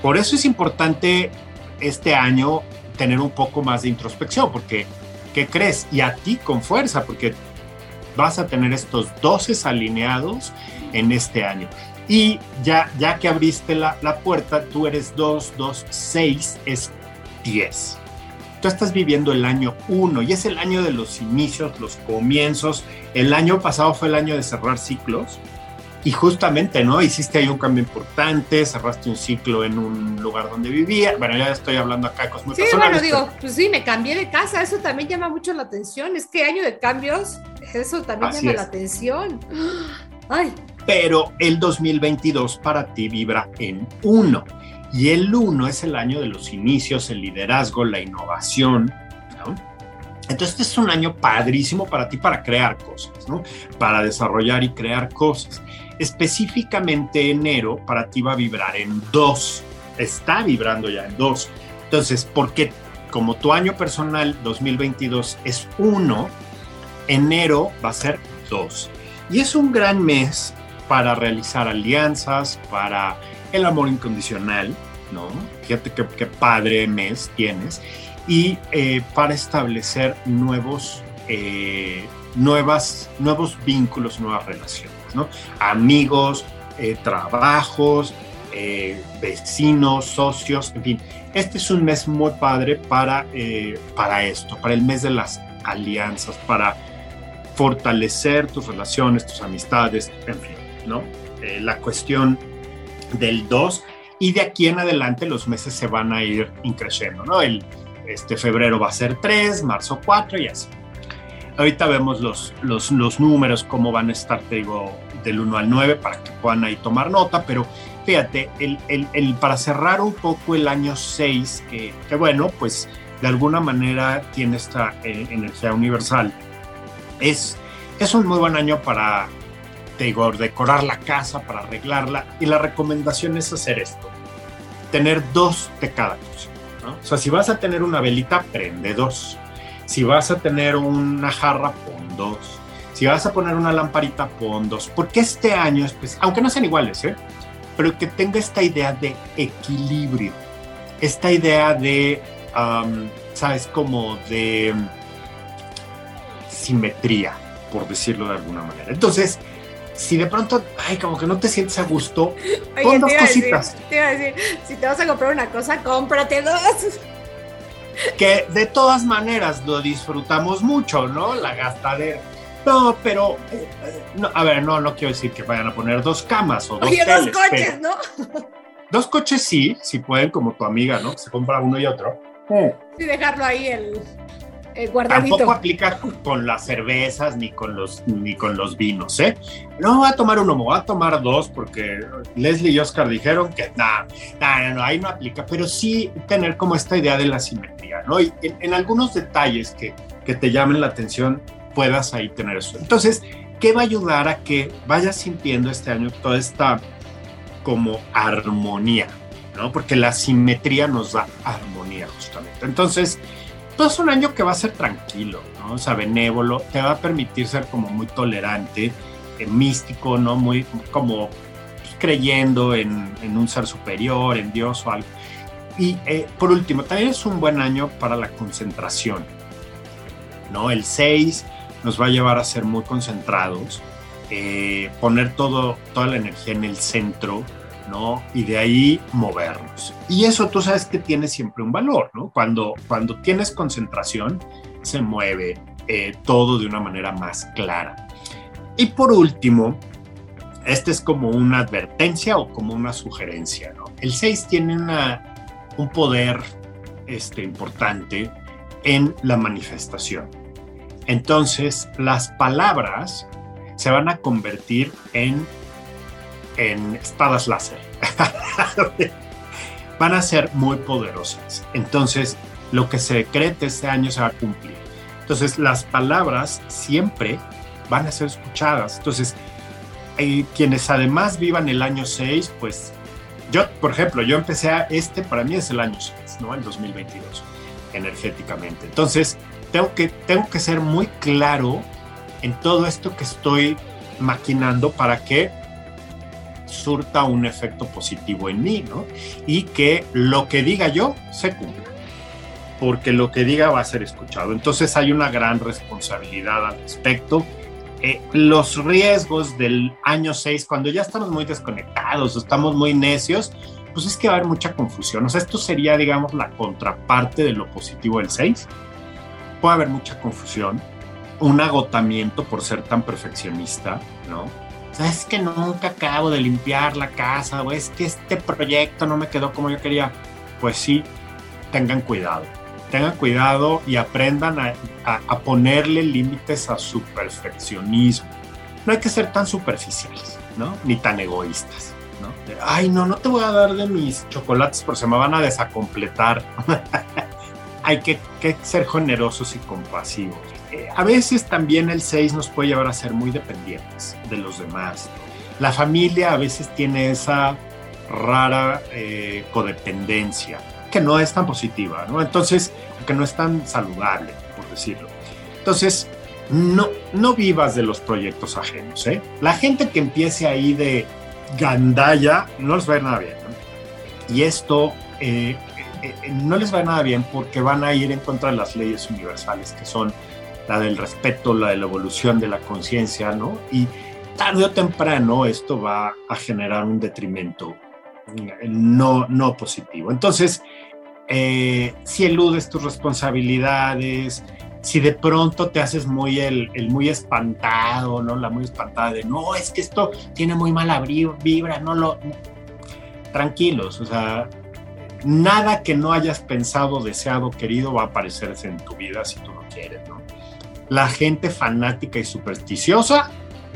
Por eso es importante este año tener un poco más de introspección, porque ¿qué crees? Y a ti con fuerza, porque vas a tener estos 12 alineados en este año. Y ya, ya que abriste la, la puerta, tú eres 2, 2, 6, es 10. Tú estás viviendo el año 1 y es el año de los inicios, los comienzos. El año pasado fue el año de cerrar ciclos. y justamente, ¿no? Hiciste ahí un cambio importante, cerraste un ciclo en un lugar donde vivía. Bueno, ya estoy hablando acá de cosas muy Sí, bueno, digo, pues sí, me cambié de casa, eso también llama mucho la atención. Es que año de cambios, eso también llama la atención. Ay. Pero el 2022 para ti vibra en uno. Y el uno es el año de los inicios, el liderazgo, la innovación, ¿no? Entonces, este es un año padrísimo para ti para crear cosas, ¿no? Para desarrollar y crear cosas. Específicamente enero para ti va a vibrar en dos, está vibrando ya en dos. Entonces, porque como tu año personal 2022 es uno, enero va a ser dos. Y es un gran mes para realizar alianzas, para el amor incondicional, ¿no? Fíjate qué, padre mes tienes. Y eh, para establecer nuevos, eh, nuevas, nuevos vínculos, nuevas relaciones. Amigos, eh, trabajos, vecinos, socios, en fin. Este es un mes muy padre para, para esto, para el mes de las alianzas, para fortalecer tus relaciones, tus amistades, en fin, ¿no? la cuestión del 2 y de aquí en adelante los meses se van a ir increciendo, ¿no? El, este febrero va a ser 3, marzo 4 y así. Ahorita vemos los, los, los números, cómo van a estar, te digo, del 1 al 9 para que puedan ahí tomar nota, pero fíjate, el, el para cerrar un poco el año 6, que, que, bueno, pues de alguna manera tiene esta eh, energía universal, es, es un muy buen año para, decorar la casa, para arreglarla, y la recomendación es hacer esto, tener dos de cada cosa. O sea, si vas a tener una velita, prende dos si vas a tener una jarra, pon dos. Si vas a poner una lamparita, pon dos. Porque este año, pues, aunque no sean iguales, ¿eh? pero que tenga esta idea de equilibrio, esta idea de, ¿sabes? Como de simetría, por decirlo de alguna manera. Entonces, si de pronto, ay, como que no te sientes a gusto, pon dos cositas. te iba a decir, si te vas a comprar una cosa, cómprate dos que de todas maneras lo disfrutamos mucho, ¿no? La gastadera. No, pero, eh, no, a ver, no, no quiero decir que vayan a poner dos camas o dos Oye, dos coches, ¿no? Dos coches sí, si pueden, como tu amiga, ¿no? Se compra uno y otro. Sí, dejarlo ahí el, eh, Tampoco aplica con las cervezas ni con los, ni con los vinos, ¿eh? No voy a tomar uno, voy a tomar dos porque Leslie y Oscar dijeron que nada, no, no, ahí no aplica, pero sí tener como esta idea de la simetría, ¿no? Y en, algunos detalles que, que te llamen la atención, puedas ahí tener eso. Entonces, ¿qué va a ayudar a que vayas sintiendo este año toda esta como armonía, ¿no? Porque la simetría nos da armonía justamente. Entonces, todo es un año que va a ser tranquilo, ¿no? O sea, benévolo, te va a permitir ser como muy tolerante, eh, místico, ¿no? Muy como pues, creyendo en, un ser superior, en Dios o algo. Y eh, por último, también es un buen año para la concentración, ¿no? El 6 nos va a llevar a ser muy concentrados, eh, poner todo, toda la energía en el centro, Y de ahí movernos. Y eso tú sabes que tiene siempre un valor, ¿no? Cuando, cuando tienes concentración, se mueve eh, todo de una manera más clara. Y por último, este es como una advertencia o como una sugerencia, ¿no? El 6 tiene una, un poder este, importante en la manifestación. Entonces, las palabras se van a convertir en en espadas láser. Van a ser muy poderosas. Entonces, lo que se decrete este año se va a cumplir. Entonces, las palabras siempre van a ser escuchadas. Entonces, hay quienes además vivan el año 6, pues yo, por ejemplo, yo empecé a, este para mí es el año 6, ¿no? El 2022, energéticamente. Entonces, tengo que, tengo que ser muy claro en todo esto que estoy maquinando para que surta un efecto positivo en mí, ¿no? Y que lo que diga yo se cumpla, porque lo que diga va a ser escuchado. Entonces hay una gran responsabilidad al respecto. Eh, los riesgos del año 6, cuando ya estamos muy desconectados, estamos muy necios, pues es que va a haber mucha confusión. O sea, esto sería, digamos, la contraparte de lo positivo del 6. Puede haber mucha confusión, un agotamiento por ser tan perfeccionista, ¿no? Es que nunca acabo de limpiar la casa, o es que este proyecto no me quedó como yo quería. Pues sí, tengan cuidado. Tengan cuidado y aprendan a, a ponerle límites a su perfeccionismo. No hay que ser tan superficiales, ¿no? Ni tan egoístas. ¿no? Ay, no, no te voy a dar de mis chocolates porque se me van a desacompletar. hay que, que, ser generosos y compasivos. Eh, a veces también el 6 nos puede llevar a ser muy dependientes de los demás. La familia a veces tiene esa rara eh, codependencia que no es tan positiva, ¿no? Entonces, que no es tan saludable, por decirlo. Entonces, no, no vivas de los proyectos ajenos, ¿eh? La gente que empiece ahí de gandaya no les va a ir nada bien. Y esto eh, no les va nada bien porque van a ir en contra de las leyes universales, que son la del respeto, la de la evolución de la conciencia, ¿no? Y tarde o temprano esto va a generar un detrimento no, no positivo. Entonces, eh, si eludes tus responsabilidades, si de pronto te haces muy el, el, muy espantado, ¿no? La muy espantada de, no, es que esto tiene muy mala vibra, no lo... Tranquilos, o sea, nada que no hayas pensado, deseado, querido va a aparecerse en tu vida si tú lo quieres, ¿no? La gente fanática y supersticiosa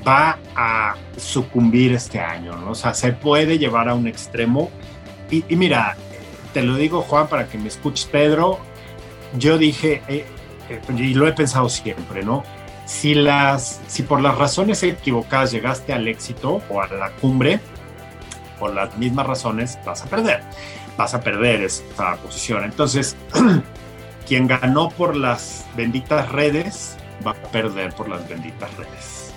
va a sucumbir este año, ¿no? O sea, se puede llevar a un extremo. Y, mira, te lo digo, Juan, para que me escuches, Pedro, yo dije, eh, eh, y lo he pensado siempre, ¿no? Si, las, si por las razones equivocadas llegaste al éxito o a la cumbre, por las mismas razones vas a perder vas a perder esta posición. Entonces, quien ganó por las benditas redes va a perder por las benditas redes.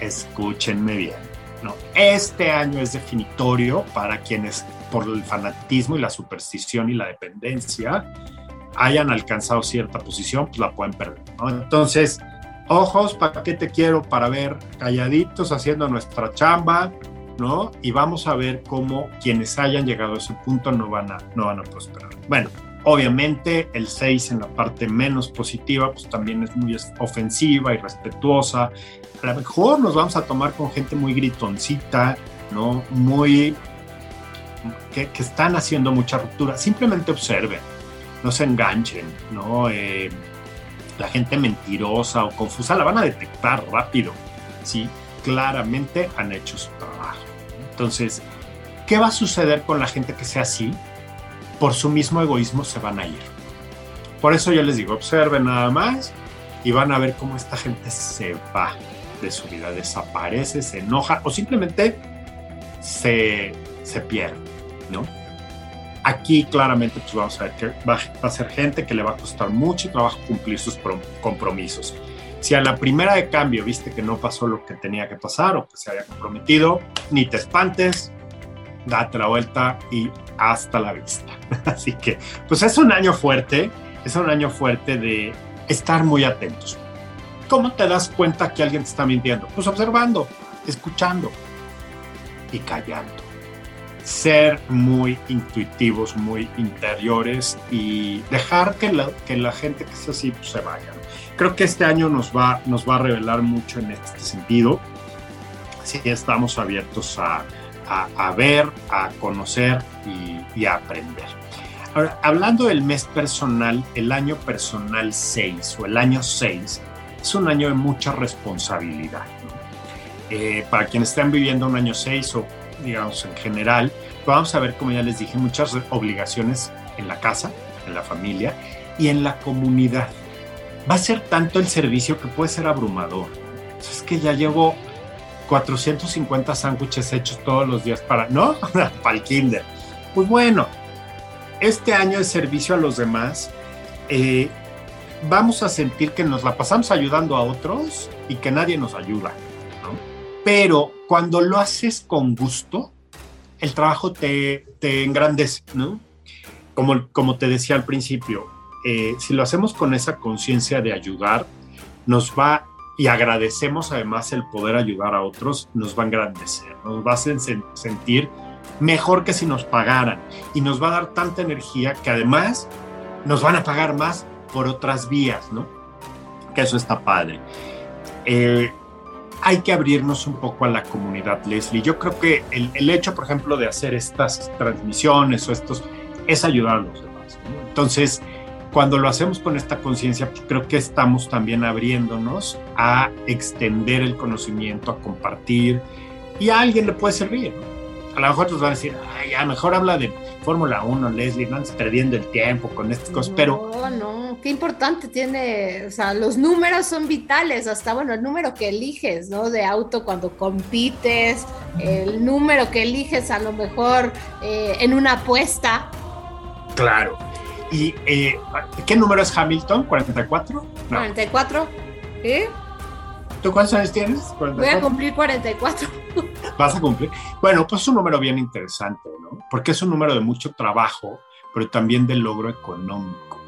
Escúchenme bien. ¿no? Este año es definitorio para quienes por el fanatismo y la superstición y la dependencia hayan alcanzado cierta posición, pues la pueden perder. Entonces, ojos, ¿para qué te quiero? Para ver calladitos haciendo nuestra chamba, ¿no? Y vamos a ver cómo quienes hayan llegado a ese punto no van a, no van a prosperar. Bueno, obviamente el 6 en la parte menos positiva, pues también es muy ofensiva y respetuosa. A lo mejor nos vamos a tomar con gente muy gritoncita, ¿no? Muy... que, están haciendo mucha ruptura. Simplemente observen, no se enganchen, ¿no? Eh, la gente mentirosa o confusa la van a detectar rápido, ¿sí? Claramente han hecho su trabajo. Entonces, ¿qué va a suceder con la gente que sea así? Por su mismo egoísmo se van a ir. Por eso yo les digo, observen nada más y van a ver cómo esta gente se va de su vida, desaparece, se enoja o simplemente se, se pierde, ¿no? Aquí claramente pues vamos a ver que va, va, a ser gente que le va a costar mucho trabajo cumplir sus compromisos. Si a la primera de cambio viste que no pasó lo que tenía que pasar o que se había comprometido, ni te espantes, date la vuelta y hasta la vista. Así que, pues es un año fuerte, es un año fuerte de estar muy atentos. ¿Cómo te das cuenta que alguien te está mintiendo? Pues observando, escuchando y callando. Ser muy intuitivos, muy interiores y dejar que la, que la gente que es así pues, se vaya creo que este año nos va, nos va a revelar mucho en este sentido. Que estamos abiertos a, a, ver, a conocer y, a aprender. Ahora, hablando del mes personal, el año personal 6 o el año 6 es un año de mucha responsabilidad. Eh, para quienes están viviendo un año 6 o digamos en general, vamos a ver, como ya les dije, muchas obligaciones en la casa, en la familia y en la comunidad va a ser tanto el servicio que puede ser abrumador. Es que ya llevo 450 sándwiches hechos todos los días para, ¿no? para el kinder. Pues bueno, este año de servicio a los demás, eh, vamos a sentir que nos la pasamos ayudando a otros y que nadie nos ayuda, ¿no? Pero cuando lo haces con gusto, el trabajo te, te engrandece, ¿no? Como, como te decía al principio, eh, si lo hacemos con esa conciencia de ayudar, nos va, y agradecemos además el poder ayudar a otros, nos va a engrandecer, nos va a hacer sentir mejor que si nos pagaran y nos va a dar tanta energía que además nos van a pagar más por otras vías, ¿no? Que eso está padre. Eh, hay que abrirnos un poco a la comunidad, Leslie. Yo creo que el, el hecho, por ejemplo, de hacer estas transmisiones o estos, es ayudar a los demás. Entonces, cuando lo hacemos con esta conciencia, pues creo que estamos también abriéndonos a extender el conocimiento, a compartir, y a alguien le puede servir. A lo mejor nos van a decir, Ay, ya mejor habla de Fórmula 1, Leslie, no andes perdiendo el tiempo con estas cosas, pero... No, no, qué importante tiene, o sea, los números son vitales, hasta, bueno, el número que eliges, ¿no? De auto cuando compites, el número que eliges a lo mejor eh, en una apuesta. Claro. ¿Y eh, qué número es Hamilton? ¿44? No. 44. ¿Eh? ¿Tú cuántos años tienes? Voy a cumplir 44. Vas a cumplir. Bueno, pues es un número bien interesante, ¿no? Porque es un número de mucho trabajo, pero también de logro económico.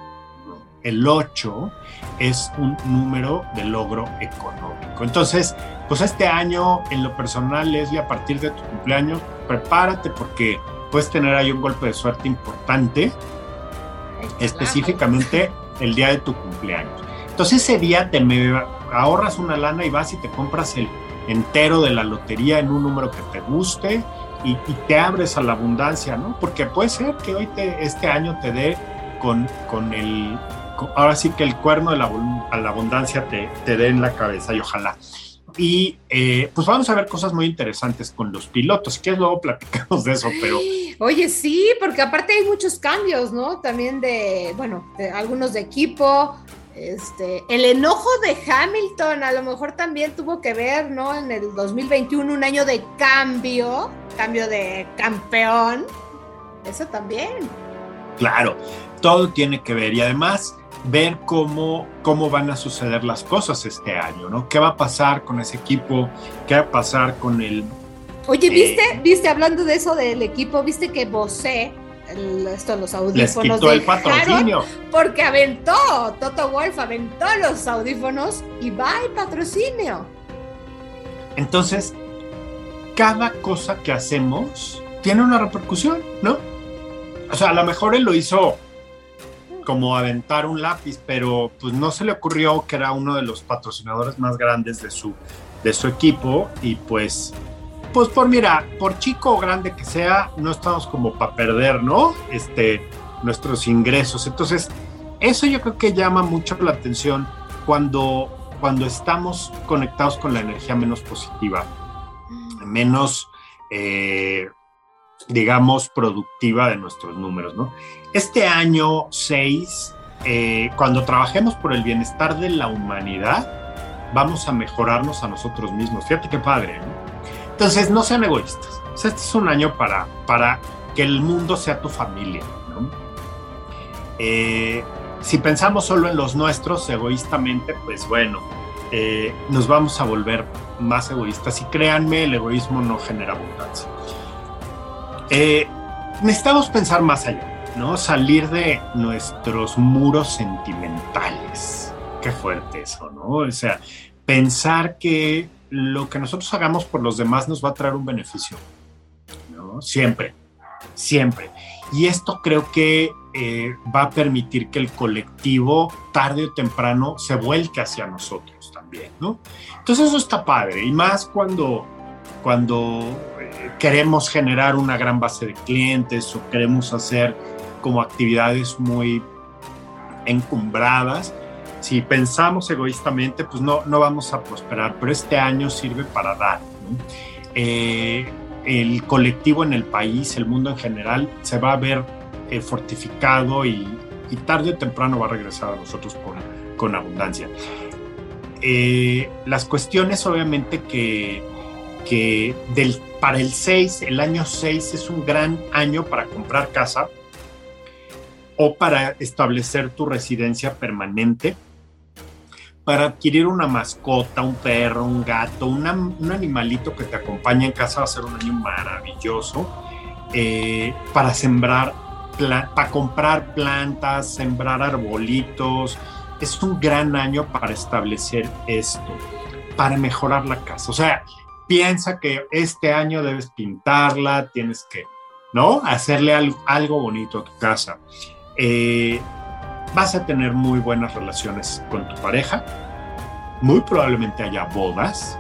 ¿no? El 8 es un número de logro económico. Entonces, pues este año, en lo personal, Leslie, a partir de tu cumpleaños, prepárate porque puedes tener ahí un golpe de suerte importante, específicamente el día de tu cumpleaños. Entonces ese día te me ahorras una lana y vas y te compras el entero de la lotería en un número que te guste y, te abres a la abundancia, ¿no? Porque puede ser que hoy te, este año te dé con, con el, con- ahora sí que el cuerno de a la abundancia te, te dé en la cabeza y ojalá. Y eh, pues vamos a ver cosas muy interesantes con los pilotos, que luego platicamos de eso, pero Oye, sí, porque aparte hay muchos cambios, ¿no? También de, bueno, de algunos de equipo. Este, el enojo de Hamilton a lo mejor también tuvo que ver, ¿no? En el 2021, un año de cambio, cambio de campeón. Eso también. Claro, todo tiene que ver y además ver cómo, cómo van a suceder las cosas este año, ¿no? ¿Qué va a pasar con ese equipo? ¿Qué va a pasar con el... Oye, Eh. ¿viste? ¿Viste? Hablando de eso del equipo, ¿viste que Bosé, el- esto, los Les audífonos quitó el patrocinio. Porque aventó, Toto Wolf aventó los audífonos y va el patrocinio. Entonces, cada cosa que hacemos tiene una repercusión, ¿no? O sea, a lo mejor él lo hizo como aventar un lápiz, pero pues no se le ocurrió que era uno de los patrocinadores más grandes de su, de su equipo y pues, pues por mira, por chico o grande que sea, no estamos como para perder, ¿no? Este, nuestros ingresos. Entonces, eso yo creo que llama mucho la atención cuando, cuando estamos conectados con la energía menos positiva, menos, eh, digamos, productiva de nuestros números, ¿no? Este año 6, eh, cuando trabajemos por el bienestar de la humanidad, vamos a mejorarnos a nosotros mismos. Fíjate qué padre, ¿no? Entonces, no sean egoístas. Este es un año para, para que el mundo sea tu familia. Eh, si pensamos solo en los nuestros egoístamente, pues bueno, eh, nos vamos a volver más egoístas. Y créanme, el egoísmo no genera abundancia. Necesitamos pensar más allá, ¿no? Salir de nuestros muros sentimentales. Qué fuerte eso, ¿no? O sea, pensar que lo que nosotros hagamos por los demás nos va a traer un beneficio, ¿no? Siempre, siempre. Y esto creo que eh, va a permitir que el colectivo, tarde o temprano, se vuelque hacia nosotros también, ¿no? Entonces eso está padre, y más cuando, cuando eh, queremos generar una gran base de clientes o queremos hacer como actividades muy encumbradas. Si pensamos egoístamente, pues no, no vamos a prosperar, pero este año sirve para dar. ¿no? Eh, el colectivo en el país, el mundo en general, se va a ver eh, fortificado y, tarde o temprano va a regresar a nosotros con, con abundancia. Eh, las cuestiones obviamente que, que del, para el 6, el año 6 es un gran año para comprar casa o para establecer tu residencia permanente, para adquirir una mascota, un perro, un gato, un animalito que te acompañe en casa va a ser un año maravilloso, eh, para sembrar, para comprar plantas, sembrar arbolitos, es un gran año para establecer esto, para mejorar la casa. O sea, piensa que este año debes pintarla, tienes que, ¿no? Hacerle algo bonito a tu casa. Eh, vas a tener muy buenas relaciones con tu pareja, muy probablemente haya bodas,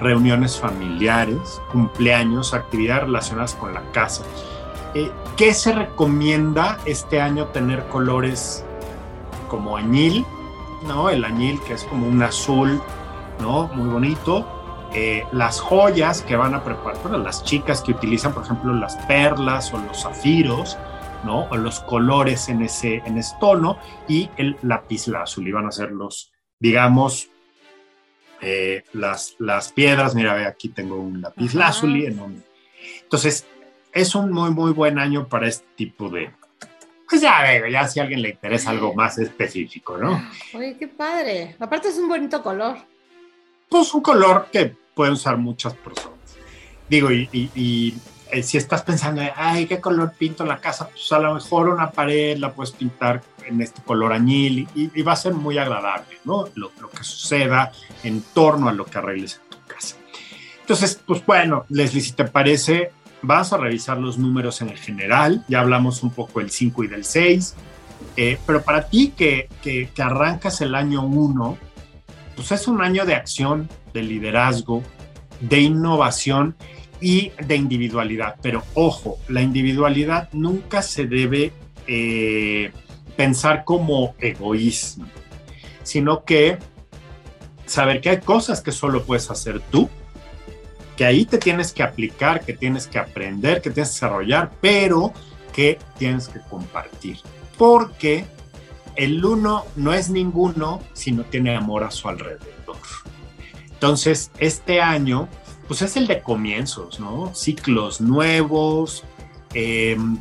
reuniones familiares, cumpleaños, actividades relacionadas con la casa. Eh, ¿Qué se recomienda este año tener colores como añil? ¿no? El añil que es como un azul, ¿no? Muy bonito. Eh, las joyas que van a preparar, bueno, las chicas que utilizan, por ejemplo, las perlas o los zafiros, ¿no? O los colores en ese, en ese tono y el lápiz azul. Y van a ser los, digamos, eh, las, las piedras. Mira, ve, aquí tengo un lápiz lazuli. Entonces, es un muy, muy buen año para este tipo de, pues ya, ya si a alguien le interesa algo más específico, ¿no? Oye, qué padre. Aparte es un bonito color. Pues un color que pueden usar muchas personas. Digo, y, eh, si estás pensando, ay, ¿qué color pinto la casa? Pues a lo mejor una pared la puedes pintar en este color añil y, va a ser muy agradable, ¿no? Lo, lo, que suceda en torno a lo que arregles en tu casa. Entonces, pues bueno, Leslie, si te parece, vas a revisar los números en general, ya hablamos un poco del 5 y del 6, eh, pero para ti que, que, arrancas el año 1, pues es un año de acción, de liderazgo, de innovación y de individualidad. Pero ojo, la individualidad nunca se debe eh, pensar como egoísmo, sino que saber que hay cosas que solo puedes hacer tú que ahí te tienes que aplicar, que tienes que aprender, que tienes que desarrollar, pero que tienes que compartir. Porque el uno no es ninguno si no tiene amor a su alrededor. Entonces, este año, pues es el de comienzos, ¿no? Ciclos nuevos, em,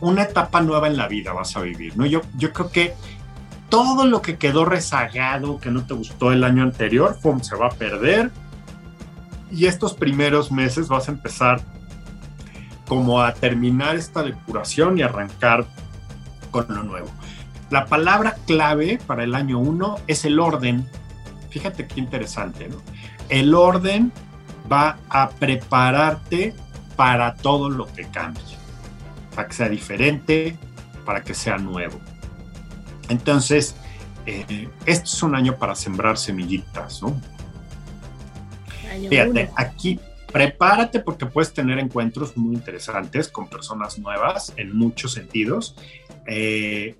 una etapa nueva en la vida vas a vivir, ¿no? Yo, yo creo que todo lo que quedó rezagado, que no te gustó el año anterior, ¡pum! se va a perder y estos primeros meses vas a empezar como a terminar esta depuración y arrancar con lo nuevo. La palabra clave para el año 1 es el orden. Fíjate qué interesante, ¿no? El orden va a prepararte para todo lo que cambie, para que sea diferente, para que sea nuevo. Entonces, eh, este es un año para sembrar semillitas, ¿no? Fíjate, aquí prepárate porque puedes tener encuentros muy interesantes con personas nuevas en muchos sentidos. Eh,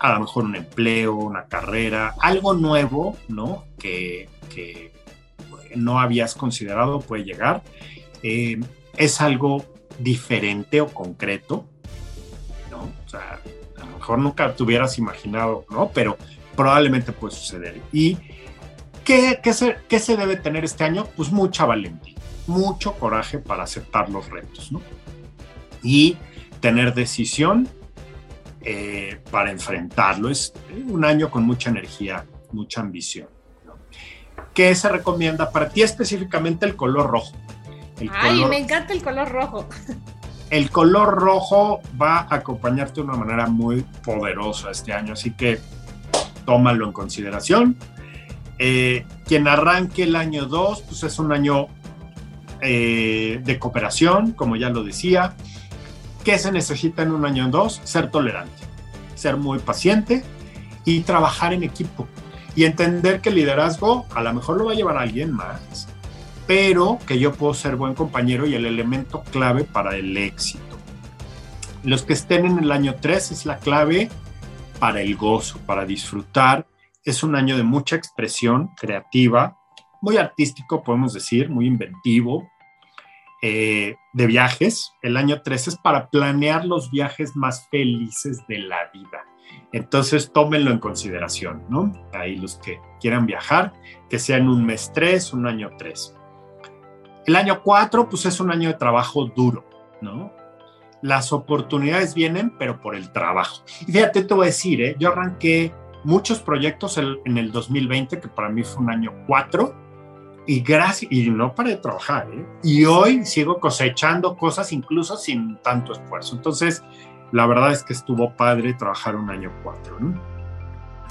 a lo mejor un empleo, una carrera, algo nuevo, ¿no? Que, no habías considerado puede llegar. Eh, es algo diferente o concreto, ¿no? O sea, a lo mejor nunca te hubieras imaginado, ¿no? Pero probablemente puede suceder. Y ¿Qué, se, debe tener este año? Pues mucha valentía, mucho coraje para aceptar los retos, ¿no? Y tener decisión eh, para enfrentarlo. Es un año con mucha energía, mucha ambición. ¿Qué se recomienda para ti específicamente el color rojo? Ay, me encanta el color rojo. El color rojo va a acompañarte de una manera muy poderosa este año, así que tómalo en consideración eh, quien arranque el año 2, pues es un año eh, de cooperación, como ya lo decía. ¿Qué se necesita en un año 2? Ser tolerante, ser muy paciente y trabajar en equipo. Y entender que el liderazgo a lo mejor lo va a llevar alguien más, pero que yo puedo ser buen compañero y el elemento clave para el éxito. Los que estén en el año 3 es la clave para el gozo, para disfrutar es un año de mucha expresión creativa, muy artístico, podemos decir, muy inventivo, eh, de viajes. El año 3 es para planear los viajes más felices de la vida. Entonces, tómenlo en consideración, ¿no? Ahí los que quieran viajar, que sean un mes 3, un año 3. El año 4, pues es un año de trabajo duro, ¿no? Las oportunidades vienen, pero por el trabajo. Y fíjate, te voy a decir, ¿eh? yo arranqué muchos proyectos en el 2020, que para mí fue un año cuatro, y gracias, y no paré de trabajar, ¿eh? y hoy sigo cosechando cosas incluso sin tanto esfuerzo. Entonces, la verdad es que estuvo padre trabajar un año cuatro.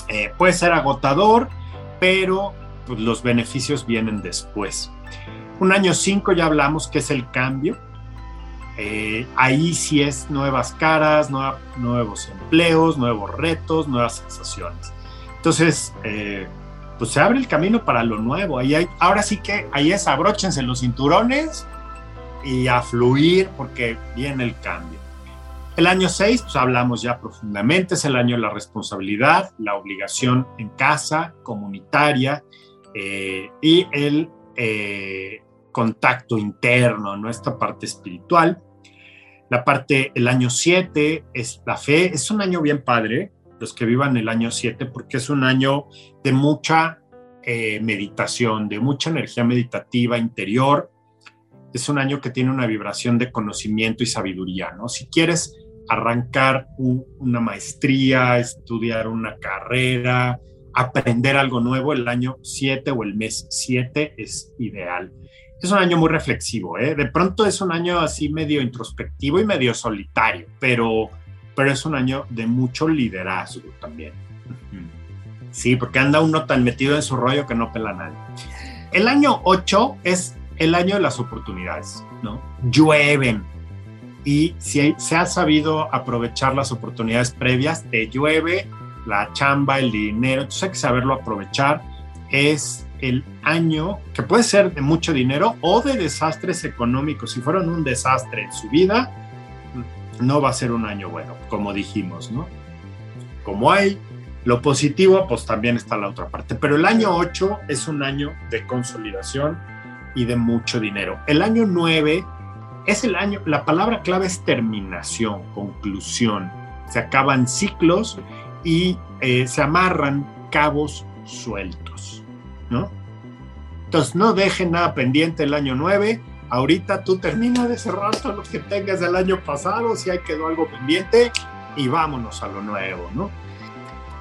Eh, puede ser agotador, pero pues, los beneficios vienen después. Un año cinco ya hablamos que es el cambio, eh, ahí sí es nuevas caras, nuevos empleos, nuevos retos, nuevas sensaciones. Entonces, eh, pues se abre el camino para lo nuevo. Ahí hay, ahora sí que ahí es abróchense los cinturones y a fluir porque viene el cambio. El año 6, pues hablamos ya profundamente, es el año de la responsabilidad, la obligación en casa, comunitaria eh, y el eh, contacto interno, nuestra parte espiritual. La parte, el año 7 es la fe, es un año bien padre, los que vivan el año 7, porque es un año de mucha eh, meditación, de mucha energía meditativa interior. Es un año que tiene una vibración de conocimiento y sabiduría, ¿no? Si quieres arrancar una maestría, estudiar una carrera, aprender algo nuevo, el año 7 o el mes 7 es ideal. Es un año muy reflexivo, ¿eh? De pronto es un año así medio introspectivo y medio solitario, pero pero es un año de mucho liderazgo también. Sí, porque anda uno tan metido en su rollo que no pela a nadie. El año 8 es el año de las oportunidades, ¿no? Llueven. Y si se ha sabido aprovechar las oportunidades previas, te llueve la chamba, el dinero, entonces hay que saberlo aprovechar. Es el año que puede ser de mucho dinero o de desastres económicos. Si fueron un desastre en su vida, no va a ser un año bueno, como dijimos, ¿no? Como hay lo positivo, pues también está la otra parte. Pero el año 8 es un año de consolidación y de mucho dinero. El año 9 es el año, la palabra clave es terminación, conclusión. Se acaban ciclos y eh, se amarran cabos sueltos, ¿no? Entonces no dejen nada pendiente el año 9 Ahorita tú termina de cerrar todos los que tengas del año pasado, si hay quedó algo pendiente, y vámonos a lo nuevo, ¿no?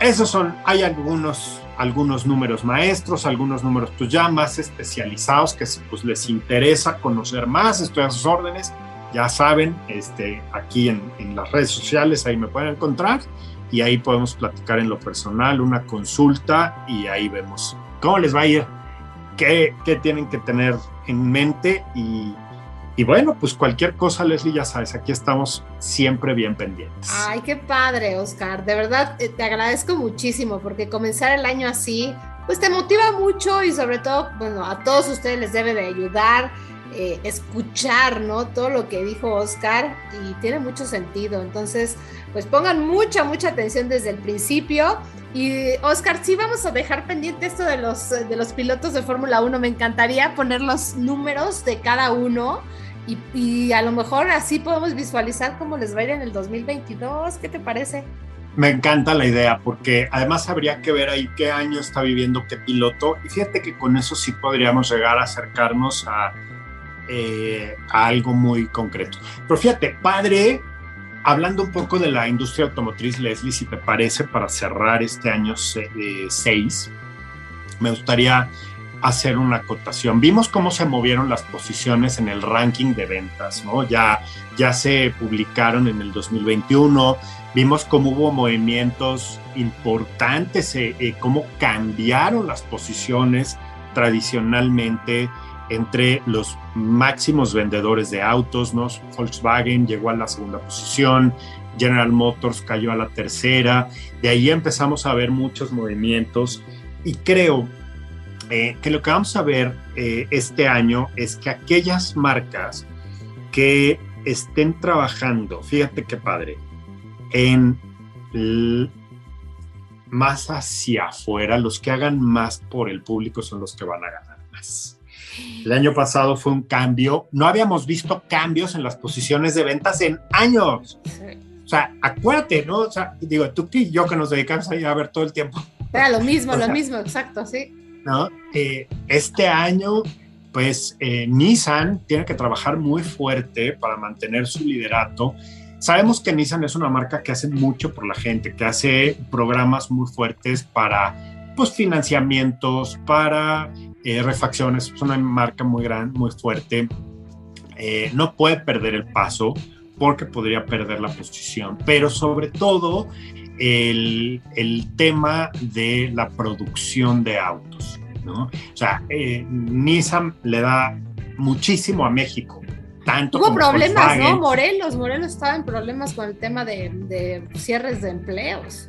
Esos son, hay algunos, algunos números maestros, algunos números pues ya más especializados que pues les interesa conocer más, estoy a sus órdenes, ya saben, este, aquí en, en las redes sociales ahí me pueden encontrar y ahí podemos platicar en lo personal, una consulta y ahí vemos cómo les va a ir qué, tienen que tener en mente y, y, bueno, pues cualquier cosa, Leslie, ya sabes, aquí estamos siempre bien pendientes. Ay, qué padre, Oscar. De verdad, eh, te agradezco muchísimo porque comenzar el año así, pues te motiva mucho y sobre todo, bueno, a todos ustedes les debe de ayudar. Eh, escuchar, ¿no? Todo lo que dijo Oscar y tiene mucho sentido. Entonces, pues pongan mucha, mucha atención desde el principio y Oscar, sí vamos a dejar pendiente esto de los, de los pilotos de Fórmula 1. Me encantaría poner los números de cada uno y, a lo mejor así podemos visualizar cómo les va a ir en el 2022. ¿Qué te parece? Me encanta la idea porque además habría que ver ahí qué año está viviendo qué piloto y fíjate que con eso sí podríamos llegar a acercarnos a, eh, a algo muy concreto. Pero fíjate, padre hablando un poco de la industria automotriz, Leslie, si te parece, para cerrar este año 6, me gustaría hacer una acotación. Vimos cómo se movieron las posiciones en el ranking de ventas, ¿no? Ya, ya se publicaron en el 2021, vimos cómo hubo movimientos importantes, eh, eh, cómo cambiaron las posiciones tradicionalmente entre los máximos vendedores de autos, ¿no? Volkswagen llegó a la segunda posición, General Motors cayó a la tercera, de ahí empezamos a ver muchos movimientos y creo eh, que lo que vamos a ver eh, este año es que aquellas marcas que estén trabajando, fíjate qué padre, en más hacia afuera, los que hagan más por el público son los que van a ganar más. El año pasado fue un cambio. No habíamos visto cambios en las posiciones de ventas en años. O sea, acuérdate, ¿no? O sea, digo, tú y yo que nos dedicamos ahí a ver todo el tiempo. Era lo mismo, lo mismo, exacto, sí. ¿No? Eh, este año, pues eh, Nissan tiene que trabajar muy fuerte para mantener su liderato. Sabemos que Nissan es una marca que hace mucho por la gente, que hace programas muy fuertes para pues, financiamientos, para eh, refacciones, es una marca muy grande, muy fuerte. Eh, no puede perder el paso porque podría perder la posición, pero sobre todo el, el tema de la producción de autos. ¿no? O sea, eh, Nissan le da muchísimo a México. Tanto Hubo problemas, ¿no? Morelos, Morelos estaba en problemas con el tema de, de, cierres de empleos.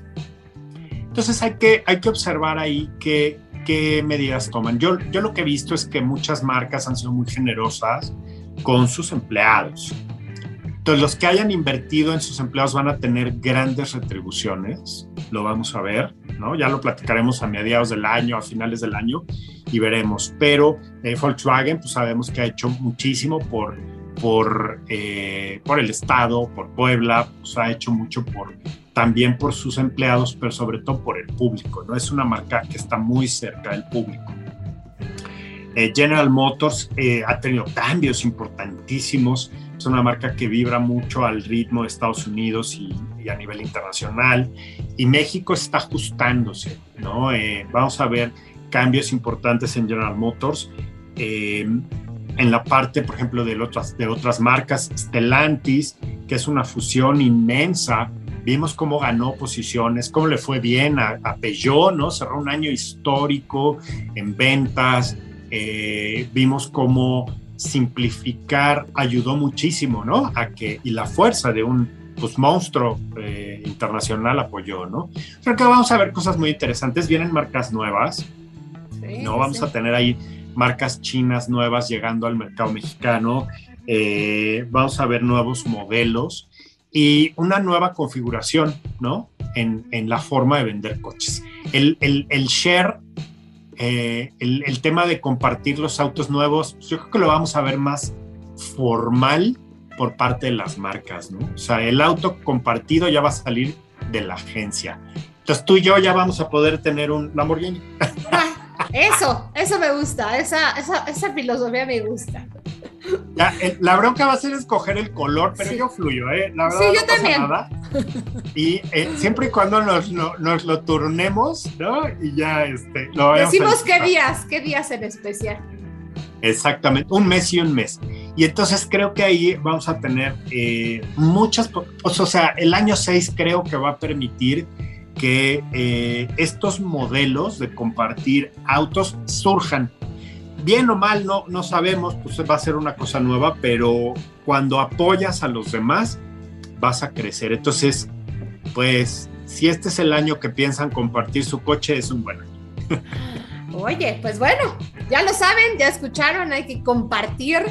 Entonces hay que, hay que observar ahí que qué medidas toman. Yo, yo lo que he visto es que muchas marcas han sido muy generosas con sus empleados. Entonces, los que hayan invertido en sus empleados van a tener grandes retribuciones, lo vamos a ver, ¿no? Ya lo platicaremos a mediados del año, a finales del año, y veremos. Pero eh, Volkswagen, pues sabemos que ha hecho muchísimo por, por, eh, por el Estado, por Puebla, pues ha hecho mucho por, también por sus empleados, pero sobre todo por el público, ¿no? Es una marca que está muy cerca del público. Eh, General Motors ha tenido cambios importantísimos es una marca que vibra mucho al ritmo de Estados Unidos y, a nivel internacional. Y México está ajustándose, ¿no? Eh, vamos a ver cambios importantes en General Motors. Eh, en la parte, por ejemplo, de otras, de otras marcas, Stellantis, que es una fusión inmensa. Vimos cómo ganó posiciones, cómo le fue bien a, Peugeot, ¿no? Cerró un año histórico en ventas. Eh, vimos cómo simplificar ayudó muchísimo, ¿no? A que, y la fuerza de un pues, monstruo eh, internacional apoyó, ¿no? Creo que vamos a ver cosas muy interesantes. Vienen marcas nuevas, ¿no? Vamos a tener ahí marcas chinas nuevas llegando al mercado mexicano. Eh, vamos a ver nuevos modelos y una nueva configuración, ¿no? En, en la forma de vender coches. El, el, el share eh, el, tema de compartir los autos nuevos, pues yo creo que lo vamos a ver más formal por parte de las marcas, ¿no? O sea, el auto compartido ya va a salir de la agencia. Entonces tú y yo ya vamos a poder tener un Lamborghini. Ah, eso, eso me gusta, esa, esa, esa filosofía me gusta. La bronca va a ser escoger el color, pero yo fluyo, ¿eh? La verdad, sí, yo también. Nada. Y eh, siempre y cuando nos, lo turnemos, ¿no? Y ya este, lo Decimos qué días, qué días en especial. Exactamente, un mes y un mes. Y entonces creo que ahí vamos a tener eh, muchas, o sea, el año 6 creo que va a permitir que eh, estos modelos de compartir autos surjan bien o mal, no, no sabemos, pues va a ser una cosa nueva, pero cuando apoyas a los demás, vas a crecer. Entonces, pues, si este es el año que piensan compartir su coche, es un buen año. Oye, pues bueno, ya lo saben, ya escucharon, hay que compartir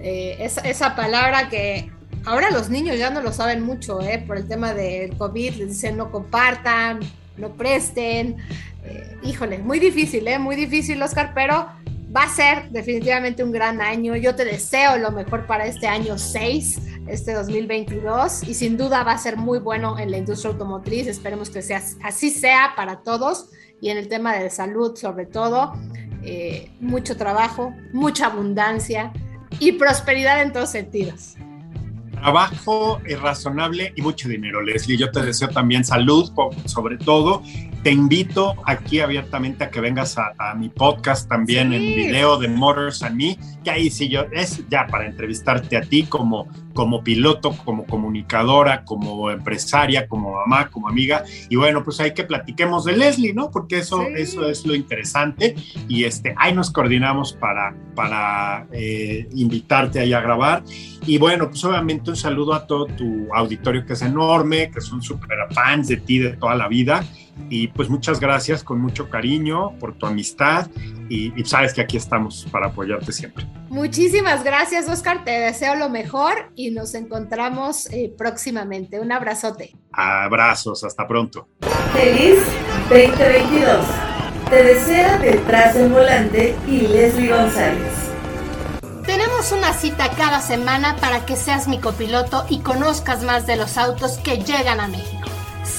eh, esa, palabra que ahora los niños ya no lo saben mucho, ¿eh? por el tema del COVID, les dicen no compartan, no presten. Eh, híjole, muy difícil, ¿eh? muy difícil, Oscar, pero va a ser definitivamente un gran año. Yo te deseo lo mejor para este año 6, este 2022, y sin duda va a ser muy bueno en la industria automotriz. Esperemos que sea, así sea para todos y en el tema de salud sobre todo. Eh, mucho trabajo, mucha abundancia y prosperidad en todos sentidos. Trabajo razonable y mucho dinero, Leslie. Yo te deseo también salud, sobre todo, te invito aquí abiertamente a que vengas a, mi podcast también en video de Motors and Me, que ahí sí yo, es ya para entrevistarte a ti como, como piloto, como comunicadora, como empresaria, como mamá, como amiga. Y bueno, pues hay que platiquemos de Leslie, ¿no? Porque eso, eso es lo interesante. Y este, ahí nos coordinamos para, para eh, invitarte ahí a grabar. Y bueno, pues obviamente un saludo a todo tu auditorio que es enorme, que son súper fans de ti de toda la vida. Y pues muchas gracias con mucho cariño por tu amistad y, sabes que aquí estamos para apoyarte siempre. Muchísimas gracias Oscar, te deseo lo mejor y nos encontramos eh, próximamente. Un abrazote. Abrazos, hasta pronto. Feliz 2022. Te desea detrás del volante y Leslie González. Tenemos una cita cada semana para que seas mi copiloto y conozcas más de los autos que llegan a México.